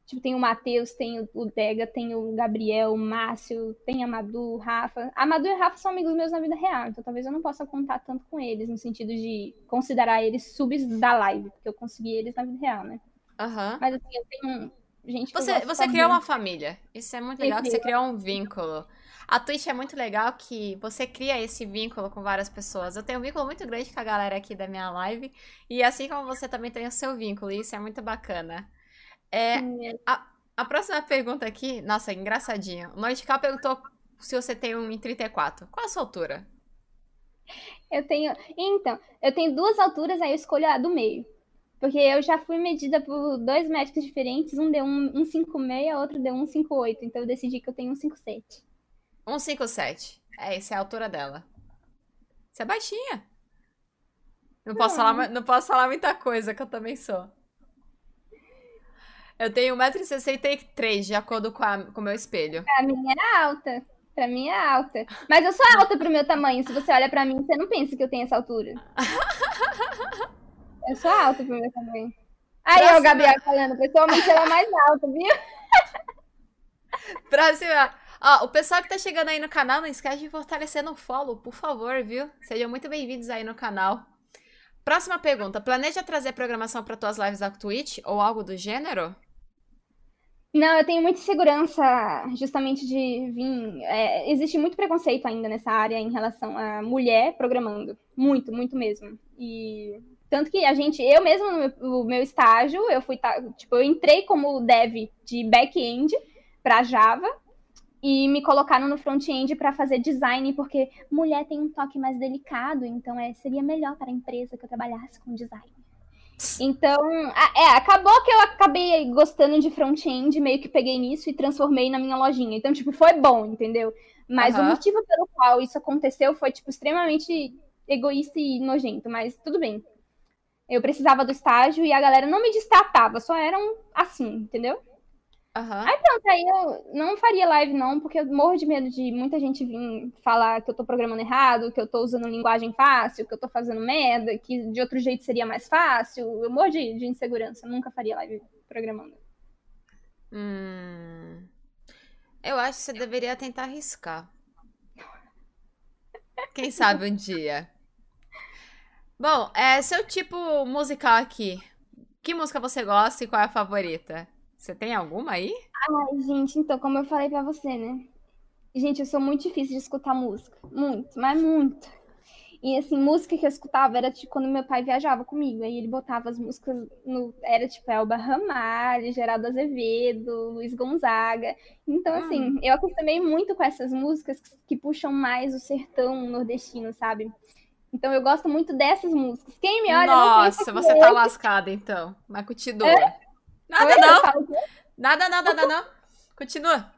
Tipo, tem o Matheus, tem o- Dega, tem o Gabriel, o Márcio, tem a Madu, o Rafa. A Madu e o Rafa são amigos meus na vida real, então talvez eu não possa contar tanto com eles, no sentido de considerar eles subs da live, porque eu consegui eles na vida real, né? Aham. Mas assim, eu tenho gente que Você, você criou uma família. Isso é muito legal, que você criou um vínculo. A Twitch é muito legal que você cria esse vínculo com várias pessoas. Eu tenho um vínculo muito grande com a galera aqui da minha live. E assim como você também tem o seu vínculo. E isso é muito bacana. É, é. a próxima pergunta aqui, nossa, engraçadinho. O Nordical perguntou se você tem um em 34. Qual a sua altura? Eu tenho. Então, eu tenho duas alturas, aí eu escolho a do meio. Porque eu já fui medida por dois médicos diferentes, um deu um 156, outro deu 158. Então eu decidi que eu tenho 157. 157. É, essa é a altura dela. Você é baixinha. Não posso, Não. falar, mu- não posso falar muita coisa, que eu também sou. Eu tenho 1,63m, de acordo com a- com o meu espelho. Pra mim é alta. Pra mim é alta. Mas eu sou alta pro meu tamanho. Se você olha pra mim, você não pensa que eu tenho essa altura. Eu sou alta pro meu tamanho. Aí, Próxima. o Gabriel falando, pessoalmente ela é mais alta, viu? Próxima. Ó, o pessoal que tá chegando aí no canal, não esquece de fortalecer no follow, por favor, viu? Sejam muito bem-vindos aí no canal. Próxima pergunta. Planeja trazer programação para tuas lives da Twitch ou algo do gênero? Não, eu tenho muita segurança justamente de vir. É, existe muito preconceito ainda nessa área em relação a mulher programando. Muito, muito mesmo. E tanto que a gente, eu mesmo no meu, no meu estágio, eu fui, tipo, eu entrei como dev de back-end para Java e me colocaram no front-end para fazer design, porque mulher tem um toque mais delicado, então é, seria melhor para a empresa que eu trabalhasse com design. Então, é, acabou que eu acabei gostando de front-end, meio que peguei nisso e transformei na minha lojinha. Então, tipo, foi bom, entendeu? Mas uhum. o motivo pelo qual isso aconteceu foi, tipo, extremamente egoísta e nojento, mas tudo bem. Eu precisava do estágio e a galera não me destratava, só eram assim, entendeu? Uhum. Aí pronto, aí eu não faria live não, porque eu morro de medo de muita gente vir falar que eu tô programando errado, que eu tô usando linguagem fácil, que eu tô fazendo merda, que de outro jeito seria mais fácil. Eu morro de, de insegurança, eu nunca faria live programando. Hum... Eu acho que você deveria tentar arriscar. Quem sabe um dia. Bom, é seu tipo musical aqui. Que música você gosta e qual é a favorita? Você tem alguma aí? Ai, gente, então, como eu falei pra você, né? Gente, eu sou muito difícil de escutar música. Muito, mas muito. E assim, música que eu escutava era tipo quando meu pai viajava comigo. Aí ele botava as músicas no. Era tipo Elba Ramalho, Geraldo Azevedo, Luiz Gonzaga. Então, hum. assim, eu acostumei muito com essas músicas que, que puxam mais o sertão nordestino, sabe? Então eu gosto muito dessas músicas. Quem me olha. Nossa, você tá lascada então. Mas continua. É? Nada, Oi, não. Nada, nada, nada, não. Continua.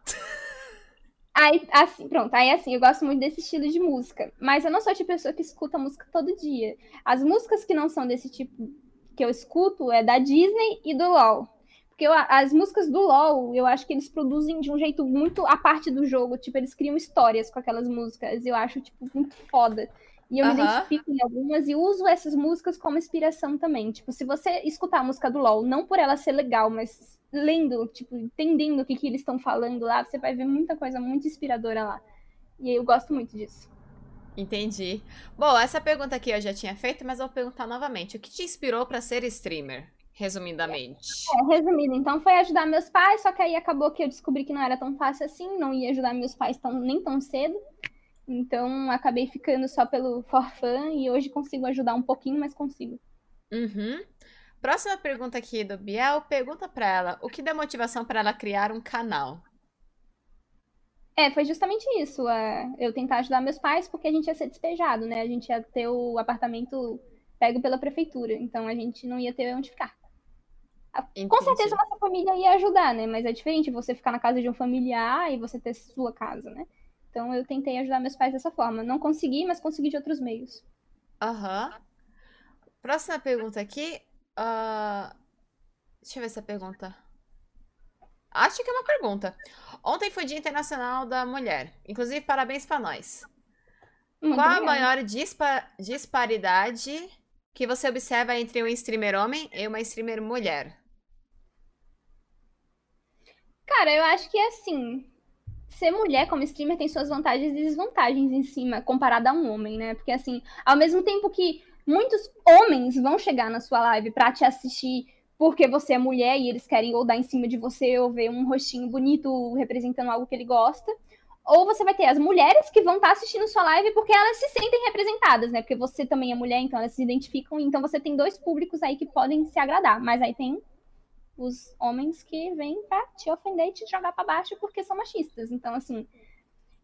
Aí, assim, pronto, aí assim, eu gosto muito desse estilo de música. Mas eu não sou a tipo de pessoa que escuta música todo dia. As músicas que não são desse tipo que eu escuto é da Disney e do LOL. Porque eu, as músicas do LoL, eu acho que eles produzem de um jeito muito a parte do jogo. Tipo, eles criam histórias com aquelas músicas. Eu acho, tipo, muito foda. E eu uhum. me identifico em algumas e uso essas músicas como inspiração também. Tipo, se você escutar a música do LoL, não por ela ser legal, mas lendo, tipo, entendendo o que, que eles estão falando lá, você vai ver muita coisa muito inspiradora lá. E eu gosto muito disso. Entendi. Bom, essa pergunta aqui eu já tinha feito, mas eu vou perguntar novamente. O que te inspirou para ser streamer? Resumidamente. É, resumindo, então foi ajudar meus pais, só que aí acabou que eu descobri que não era tão fácil assim, não ia ajudar meus pais tão, nem tão cedo. Então, acabei ficando só pelo for fun e hoje consigo ajudar um pouquinho, mas consigo. Uhum. Próxima pergunta aqui do Biel. Pergunta para ela, o que deu motivação para ela criar um canal? É, foi justamente isso. É, eu tentar ajudar meus pais porque a gente ia ser despejado, né? A gente ia ter o apartamento pego pela prefeitura. Então, a gente não ia ter onde ficar. Entendi. Com certeza nossa família ia ajudar, né? Mas é diferente você ficar na casa de um familiar e você ter sua casa, né? Então eu tentei ajudar meus pais dessa forma. Não consegui, mas consegui de outros meios. Aham. Uhum. Próxima pergunta aqui. Uh... Deixa eu ver essa pergunta. Acho que é uma pergunta. Ontem foi Dia Internacional da Mulher. Inclusive, parabéns para nós. Muito Qual a maior dispa disparidade que você observa entre um streamer homem e uma streamer mulher? Cara, eu acho que é assim ser mulher como streamer tem suas vantagens e desvantagens em cima, comparado a um homem, né? Porque, assim, ao mesmo tempo que muitos homens vão chegar na sua live pra te assistir porque você é mulher e eles querem ou dar em cima de você ou ver um rostinho bonito representando algo que ele gosta. Ou você vai ter as mulheres que vão estar tá assistindo sua live porque elas se sentem representadas, né? Porque você também é mulher, então elas se identificam. Então você tem dois públicos aí que podem se agradar. Mas aí tem os homens que vêm pra te ofender e te jogar para baixo porque são machistas. Então, assim,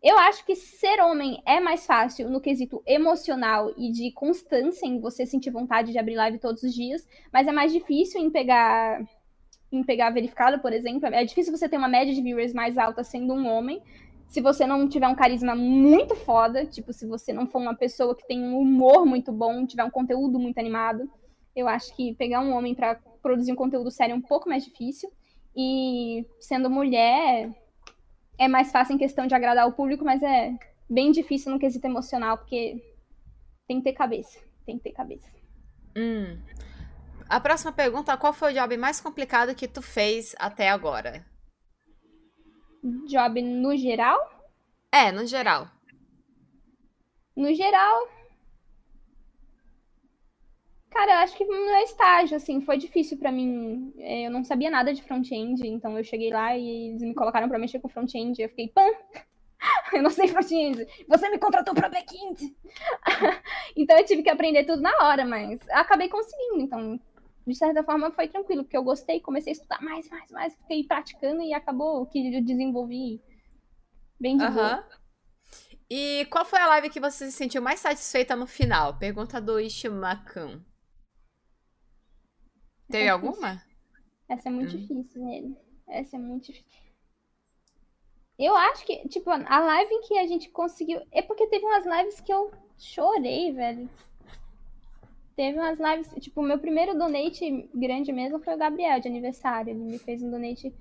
eu acho que ser homem é mais fácil no quesito emocional e de constância em você sentir vontade de abrir live todos os dias, mas é mais difícil em pegar em pegar verificado, por exemplo. É difícil você ter uma média de viewers mais alta sendo um homem. Se você não tiver um carisma muito foda, tipo, se você não for uma pessoa que tem um humor muito bom, tiver um conteúdo muito animado, eu acho que pegar um homem para produzir um conteúdo sério é um pouco mais difícil. E sendo mulher, é mais fácil em questão de agradar o público, mas é bem difícil no quesito emocional, porque tem que ter cabeça. Tem que ter cabeça. Hum. A próxima pergunta: qual foi o job mais complicado que tu fez até agora? job no geral? É, no geral. No geral. Cara, eu acho que no meu estágio, assim, foi difícil pra mim. É, eu não sabia nada de front-end, então eu cheguei lá e eles me colocaram pra mexer com front-end. Eu fiquei, pã! Eu não sei front-end. Você me contratou pra back-end. então eu tive que aprender tudo na hora, mas acabei conseguindo. Então, de certa forma, foi tranquilo, porque eu gostei, comecei a estudar mais, mais, mais, fiquei praticando e acabou que eu desenvolvi bem de uhum. boa. E qual foi a live que você se sentiu mais satisfeita no final? Pergunta do Ishimakan. Teve é alguma? Essa é muito hum. difícil, velho. Essa é muito difícil. Eu acho que, tipo, a live em que a gente conseguiu. É porque teve umas lives que eu chorei, velho. Teve umas lives. Tipo, o meu primeiro donate grande mesmo foi o Gabriel, de aniversário. Ele me fez um donate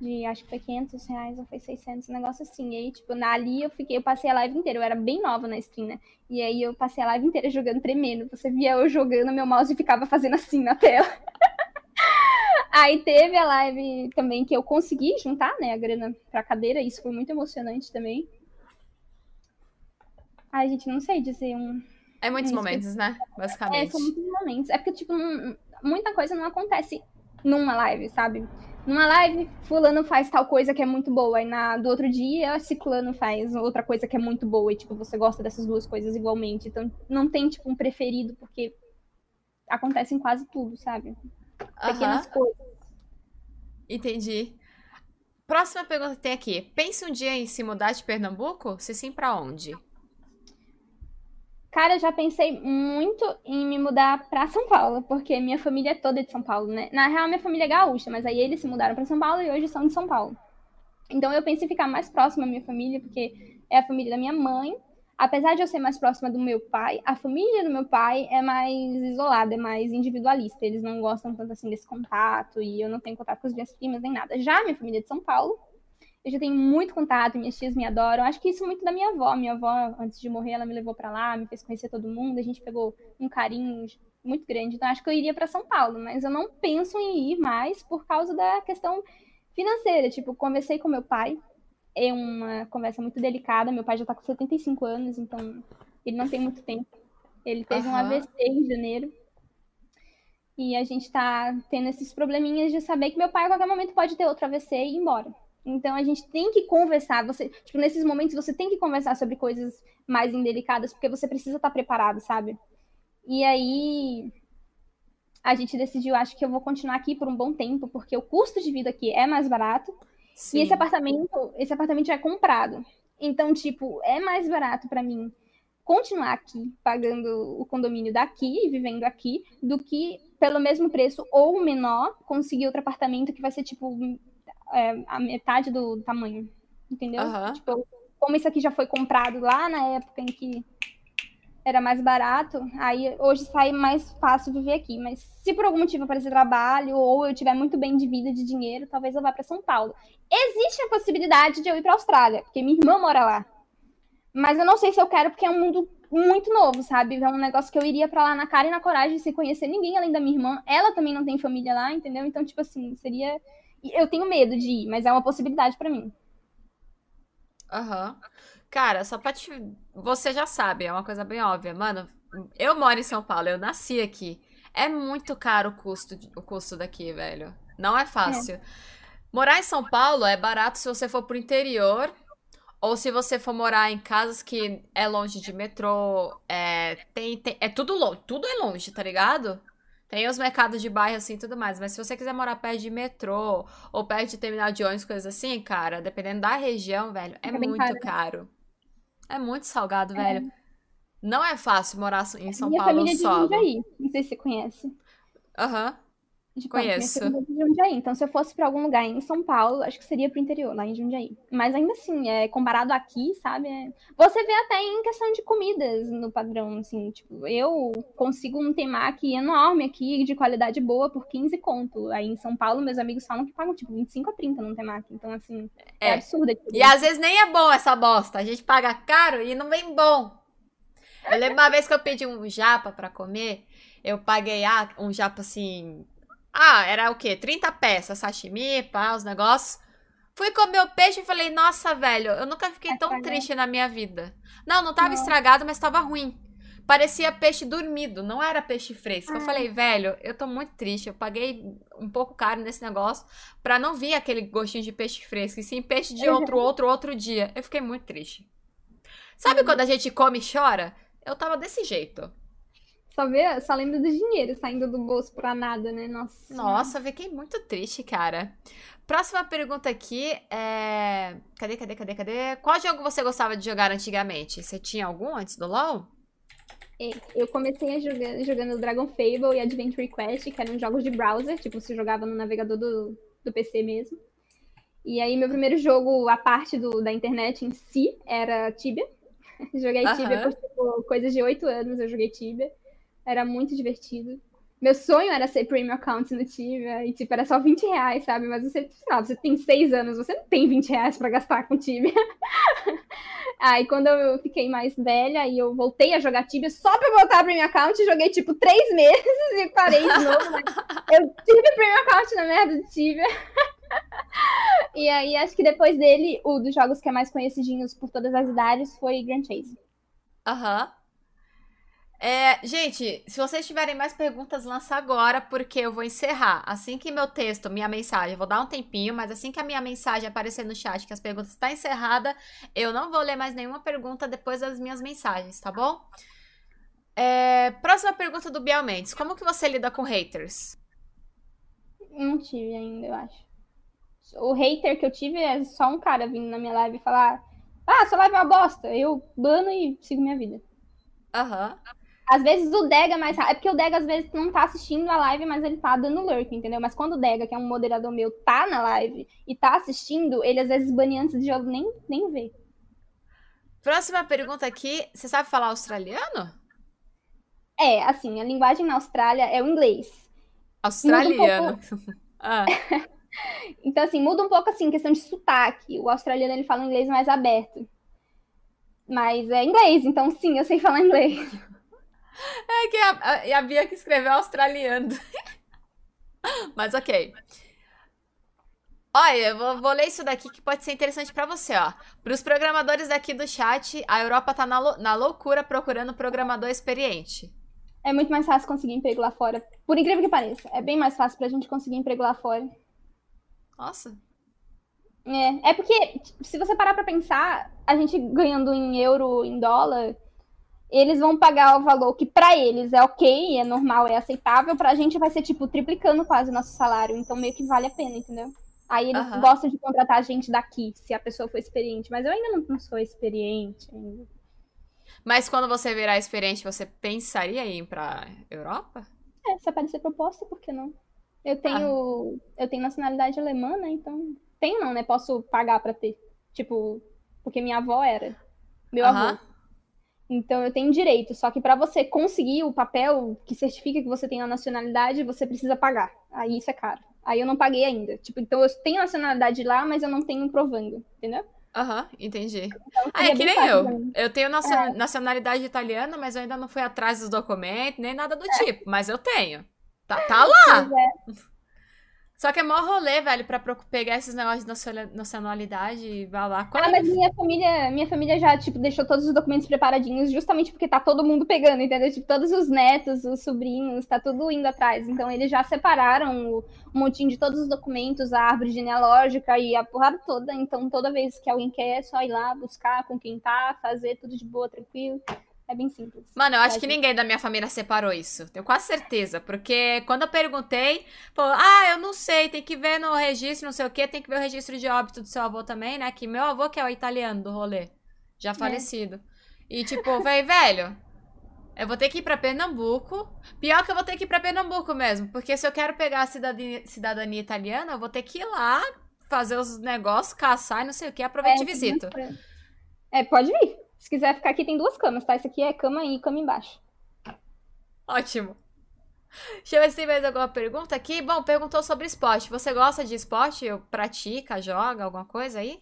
de acho que foi 500 reais ou foi 600, um negócio assim. E aí, tipo, na ali eu fiquei, eu passei a live inteira, eu era bem nova na stream, né? E aí eu passei a live inteira jogando tremendo. Você via eu jogando, meu mouse ficava fazendo assim na tela. Aí teve a live também que eu consegui juntar, né, a grana pra cadeira, isso foi muito emocionante também. Ai, gente, não sei dizer um. É muitos momentos, né? Basicamente. É, são muitos momentos. É porque, tipo, muita coisa não acontece numa live, sabe? Numa live, fulano faz tal coisa que é muito boa, e na, do outro dia, ciclano faz outra coisa que é muito boa, e, tipo, você gosta dessas duas coisas igualmente. Então, não tem, tipo, um preferido, porque acontece em quase tudo, sabe? Pequenas coisas. Entendi. Próxima pergunta que tem aqui. Pense um dia em se mudar de Pernambuco? Se sim, para onde? Cara, já pensei muito em me mudar para São Paulo, porque minha família é toda de São Paulo, né? Na real, minha família é gaúcha, mas aí eles se mudaram para São Paulo e hoje são de São Paulo. Então eu pensei em ficar mais próxima à minha família, porque é a família da minha mãe, apesar de eu ser mais próxima do meu pai, a família do meu pai é mais isolada, é mais individualista. Eles não gostam tanto assim desse contato e eu não tenho contato com as minhas primas nem nada. Já minha família é de São Paulo, eu já tenho muito contato, minhas tias me adoram. Acho que isso é muito da minha avó. Minha avó, antes de morrer, ela me levou para lá, me fez conhecer todo mundo. A gente pegou um carinho muito grande. Então acho que eu iria para São Paulo, mas eu não penso em ir mais por causa da questão financeira. Tipo, conversei com meu pai, é uma conversa muito delicada. Meu pai já tá com 75 anos, então ele não tem muito tempo. Ele teve uhum. um AVC em janeiro. E a gente tá tendo esses probleminhas de saber que meu pai a qualquer momento pode ter outro AVC e ir embora. Então a gente tem que conversar. Você, tipo, nesses momentos você tem que conversar sobre coisas mais indelicadas, porque você precisa estar preparado, sabe? E aí a gente decidiu, acho que eu vou continuar aqui por um bom tempo, porque o custo de vida aqui é mais barato. Sim. E esse apartamento, esse apartamento já é comprado. Então, tipo, é mais barato para mim continuar aqui, pagando o condomínio daqui, vivendo aqui, do que pelo mesmo preço ou menor conseguir outro apartamento que vai ser tipo é, a metade do tamanho. Entendeu? Uhum. Tipo, como isso aqui já foi comprado lá na época em que era mais barato, aí hoje sai mais fácil viver aqui. Mas se por algum motivo aparecer trabalho ou eu tiver muito bem de vida, de dinheiro, talvez eu vá para São Paulo. Existe a possibilidade de eu ir para Austrália, porque minha irmã mora lá. Mas eu não sei se eu quero, porque é um mundo muito novo, sabe? É um negócio que eu iria para lá na cara e na coragem, sem conhecer ninguém além da minha irmã. Ela também não tem família lá, entendeu? Então, tipo assim, seria. Eu tenho medo de ir, mas é uma possibilidade para mim. Aham. Uhum. Cara, só pra te. Você já sabe, é uma coisa bem óbvia. Mano, eu moro em São Paulo, eu nasci aqui. É muito caro o custo, o custo daqui, velho. Não é fácil. É. Morar em São Paulo é barato se você for pro interior. Ou se você for morar em casas que é longe de metrô, é, tem, tem, é tudo longe, tudo é longe, tá ligado? Tem os mercados de bairro assim e tudo mais, mas se você quiser morar perto de metrô ou perto de terminal de ônibus, coisas assim, cara, dependendo da região, velho, é, é muito caro. caro. É muito salgado, é. velho. Não é fácil morar em São Minha Paulo família solo. De Jundiaí, não sei se você conhece. Aham. Uhum. De Conheço. De Jundiaí. Então, se eu fosse para algum lugar em São Paulo, acho que seria pro interior, lá em Jundiaí. Mas ainda assim, é, comparado aqui, sabe? É... Você vê até em questão de comidas no padrão, assim, tipo, eu consigo um temaki enorme aqui, de qualidade boa, por 15 conto. Aí em São Paulo, meus amigos falam que pagam, tipo, 25 a 30 num temaki. Então, assim, é, é absurdo. E às vezes nem é bom essa bosta. A gente paga caro e não vem bom. Eu lembro uma vez que eu pedi um japa para comer, eu paguei ah, um japa assim, ah, era o quê? 30 peças, sashimi, pá, os negócios. Fui comer o peixe e falei, nossa, velho, eu nunca fiquei tão triste na minha vida. Não, não tava Não. estragado, mas tava ruim. Parecia peixe dormido, não era peixe fresco. Eu Ah. falei, velho, eu tô muito triste. Eu paguei um pouco caro nesse negócio pra não vir aquele gostinho de peixe fresco, e sim peixe de outro, outro, outro dia. Eu fiquei muito triste. Sabe Uhum. quando a gente come e chora? Eu tava desse jeito. Só, vê, só lembro do dinheiro saindo do bolso pra nada, né? Nossa. Nossa, eu fiquei muito triste, cara. Próxima pergunta aqui é. Cadê, cadê, cadê, cadê? Qual jogo você gostava de jogar antigamente? Você tinha algum antes do LoL? É, Eu comecei a jogar, jogando Dragon Fable e Adventure Quest, que eram jogos de browser, tipo, você jogava no navegador do, do PC mesmo. E aí, meu primeiro jogo, a parte do, da internet em si, era Tibia. Joguei Tibia por tipo, coisas de oito anos, eu joguei Tibia. Era muito divertido. Meu sonho era ser premium account no Tibia, e tipo, era só 20 reais, sabe? Mas você, lá, você tem seis anos, você não tem 20 reais pra gastar com Tibia. Aí quando eu fiquei mais velha e eu voltei a jogar Tibia só pra voltar pro meu account, joguei tipo três meses e parei de novo. Mas eu tive premium account na merda do Tibia. E aí acho que depois dele, o dos jogos que é mais conhecidinhos por todas as idades foi Grand Chase. Aham. É, gente, se vocês tiverem mais perguntas, lança agora, porque eu vou encerrar. Assim que meu texto, minha mensagem, vou dar um tempinho, mas assim que a minha mensagem aparecer no chat, que as perguntas está encerrada, eu não vou ler mais nenhuma pergunta depois das minhas mensagens, tá bom? É, próxima pergunta do Biel Mendes. Como que você lida com haters? Não tive ainda, eu acho. O hater que eu tive é só um cara vindo na minha live e falar: Ah, sua live é uma bosta. Eu bano e sigo minha vida. Aham. Às vezes o Dega é mais rápido. É porque o Dega às vezes não tá assistindo a live, mas ele tá dando lurk, entendeu? Mas quando o Dega, que é um moderador meu, tá na live e tá assistindo, ele às vezes bane antes de jogo nem, nem vê. Próxima pergunta aqui. Você sabe falar australiano? É, assim, a linguagem na Austrália é o inglês. Australiano. Ah, Então, assim, muda um pouco, assim, questão de sotaque. O australiano, ele fala um inglês mais aberto. Mas é inglês, então sim, eu sei falar inglês. É que a, a, a Bia que escreveu australiano. Mas ok. Olha, eu vou, vou ler isso daqui que pode ser interessante pra você, ó. Para os programadores daqui do chat, a Europa tá na, lou- na loucura procurando programador experiente. É muito mais fácil conseguir emprego lá fora. Por incrível que pareça. É bem mais fácil pra gente conseguir emprego lá fora. Nossa. É, é porque, se você parar pra pensar, a gente ganhando em euro, em dólar, eles vão pagar o valor que pra eles é ok, é normal, é aceitável. Pra gente vai ser, tipo, triplicando quase o nosso salário. Então, meio que vale a pena, entendeu? Aí eles Aham. gostam de contratar gente daqui, se a pessoa for experiente. Mas eu ainda não, não sou experiente. ainda. Mas quando você virar experiente, você pensaria em ir pra Europa? É, se aparecer proposta, por que não? Eu tenho, eu tenho nacionalidade alemã, né? Então, tenho não, né? Posso pagar pra ter. Tipo, porque minha avó era. Meu Aham. avô. Então eu tenho direito, só que pra você conseguir o papel que certifica que você tem a nacionalidade, você precisa pagar. Aí isso é caro. Aí eu não paguei ainda. Tipo, então eu tenho nacionalidade lá, mas eu não tenho provando, entendeu? Aham, entendi. Então, Ah, é seria que nem fácil eu. mim. Eu tenho nacio- nacionalidade italiana, mas eu ainda não fui atrás dos documentos, nem nada do tipo. Mas eu tenho. Tá, tá lá. Pois é. Só que é mó rolê, velho, pra pegar esses negócios de nacio- nacionalidade e blá blá. Quando Ah, mas minha família, minha família já, tipo, deixou todos os documentos preparadinhos justamente porque tá todo mundo pegando, entendeu? Tipo, todos os netos, os sobrinhos, tá tudo indo atrás. Então, eles já separaram o um montinho de todos os documentos, a árvore genealógica e a porrada toda. Então, toda vez que alguém quer, é só ir lá, buscar com quem tá, fazer tudo de boa, tranquilo. É bem simples. Mano, eu acho que ninguém da minha família separou isso. Tenho quase certeza. Porque quando eu perguntei, falou: Ah, eu não sei, tem que ver no registro, não sei o quê, tem que ver o registro de óbito do seu avô também, né? Que meu avô que é o italiano do rolê. Já falecido. E tipo, falei, velho, eu vou ter que ir pra Pernambuco. Pior que eu vou ter que ir pra Pernambuco mesmo. Porque se eu quero pegar a cidadania, cidadania italiana, eu vou ter que ir lá, fazer os negócios, caçar e não sei o que, aproveita e É, visito. É, pode vir. Se quiser ficar aqui, tem duas camas, tá? Esse aqui é cama e cama embaixo. Ótimo. Deixa eu ver se tem mais alguma pergunta aqui. Bom, perguntou sobre esporte. Você gosta de esporte? Ou pratica, joga alguma coisa aí?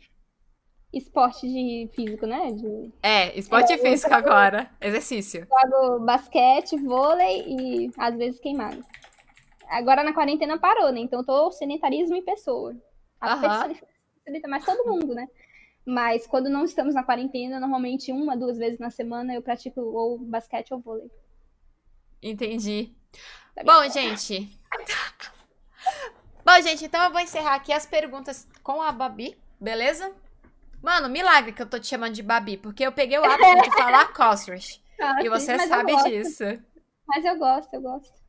Esporte de físico, né? De... É, esporte eu físico jogo- agora. Exercício. Jogo basquete, vôlei e às vezes queimado. Agora na quarentena parou, né? Então eu tô sedentarismo em pessoa. A personificação facilita mais todo mundo, né? Mas quando não estamos na quarentena, normalmente uma, duas vezes na semana eu pratico ou basquete ou vôlei. Entendi. Tá Bom, gente. Bom, gente, então eu vou encerrar aqui as perguntas com a Babi, beleza? Mano, milagre que eu tô te chamando de Babi, porque eu peguei o hábito de falar Cosrush. Ah, e você sabe disso. Mas eu gosto, eu gosto.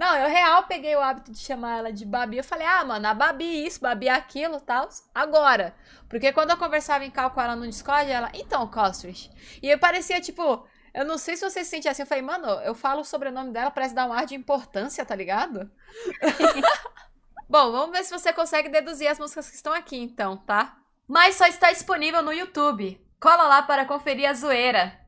Não, eu real peguei o hábito de chamar ela de Babi. Eu falei, ah, mano, a Babi isso, Babi aquilo, tal. Agora. Porque quando eu conversava em cal com ela no Discord, ela, então, Costridge. E eu parecia, tipo, eu não sei se você se sente assim. Eu falei, mano, eu falo o sobrenome dela, parece dar um ar de importância, tá ligado? Bom, vamos ver se você consegue deduzir as músicas que estão aqui, então, tá? Mas só está disponível no YouTube. Cola lá para conferir a zoeira.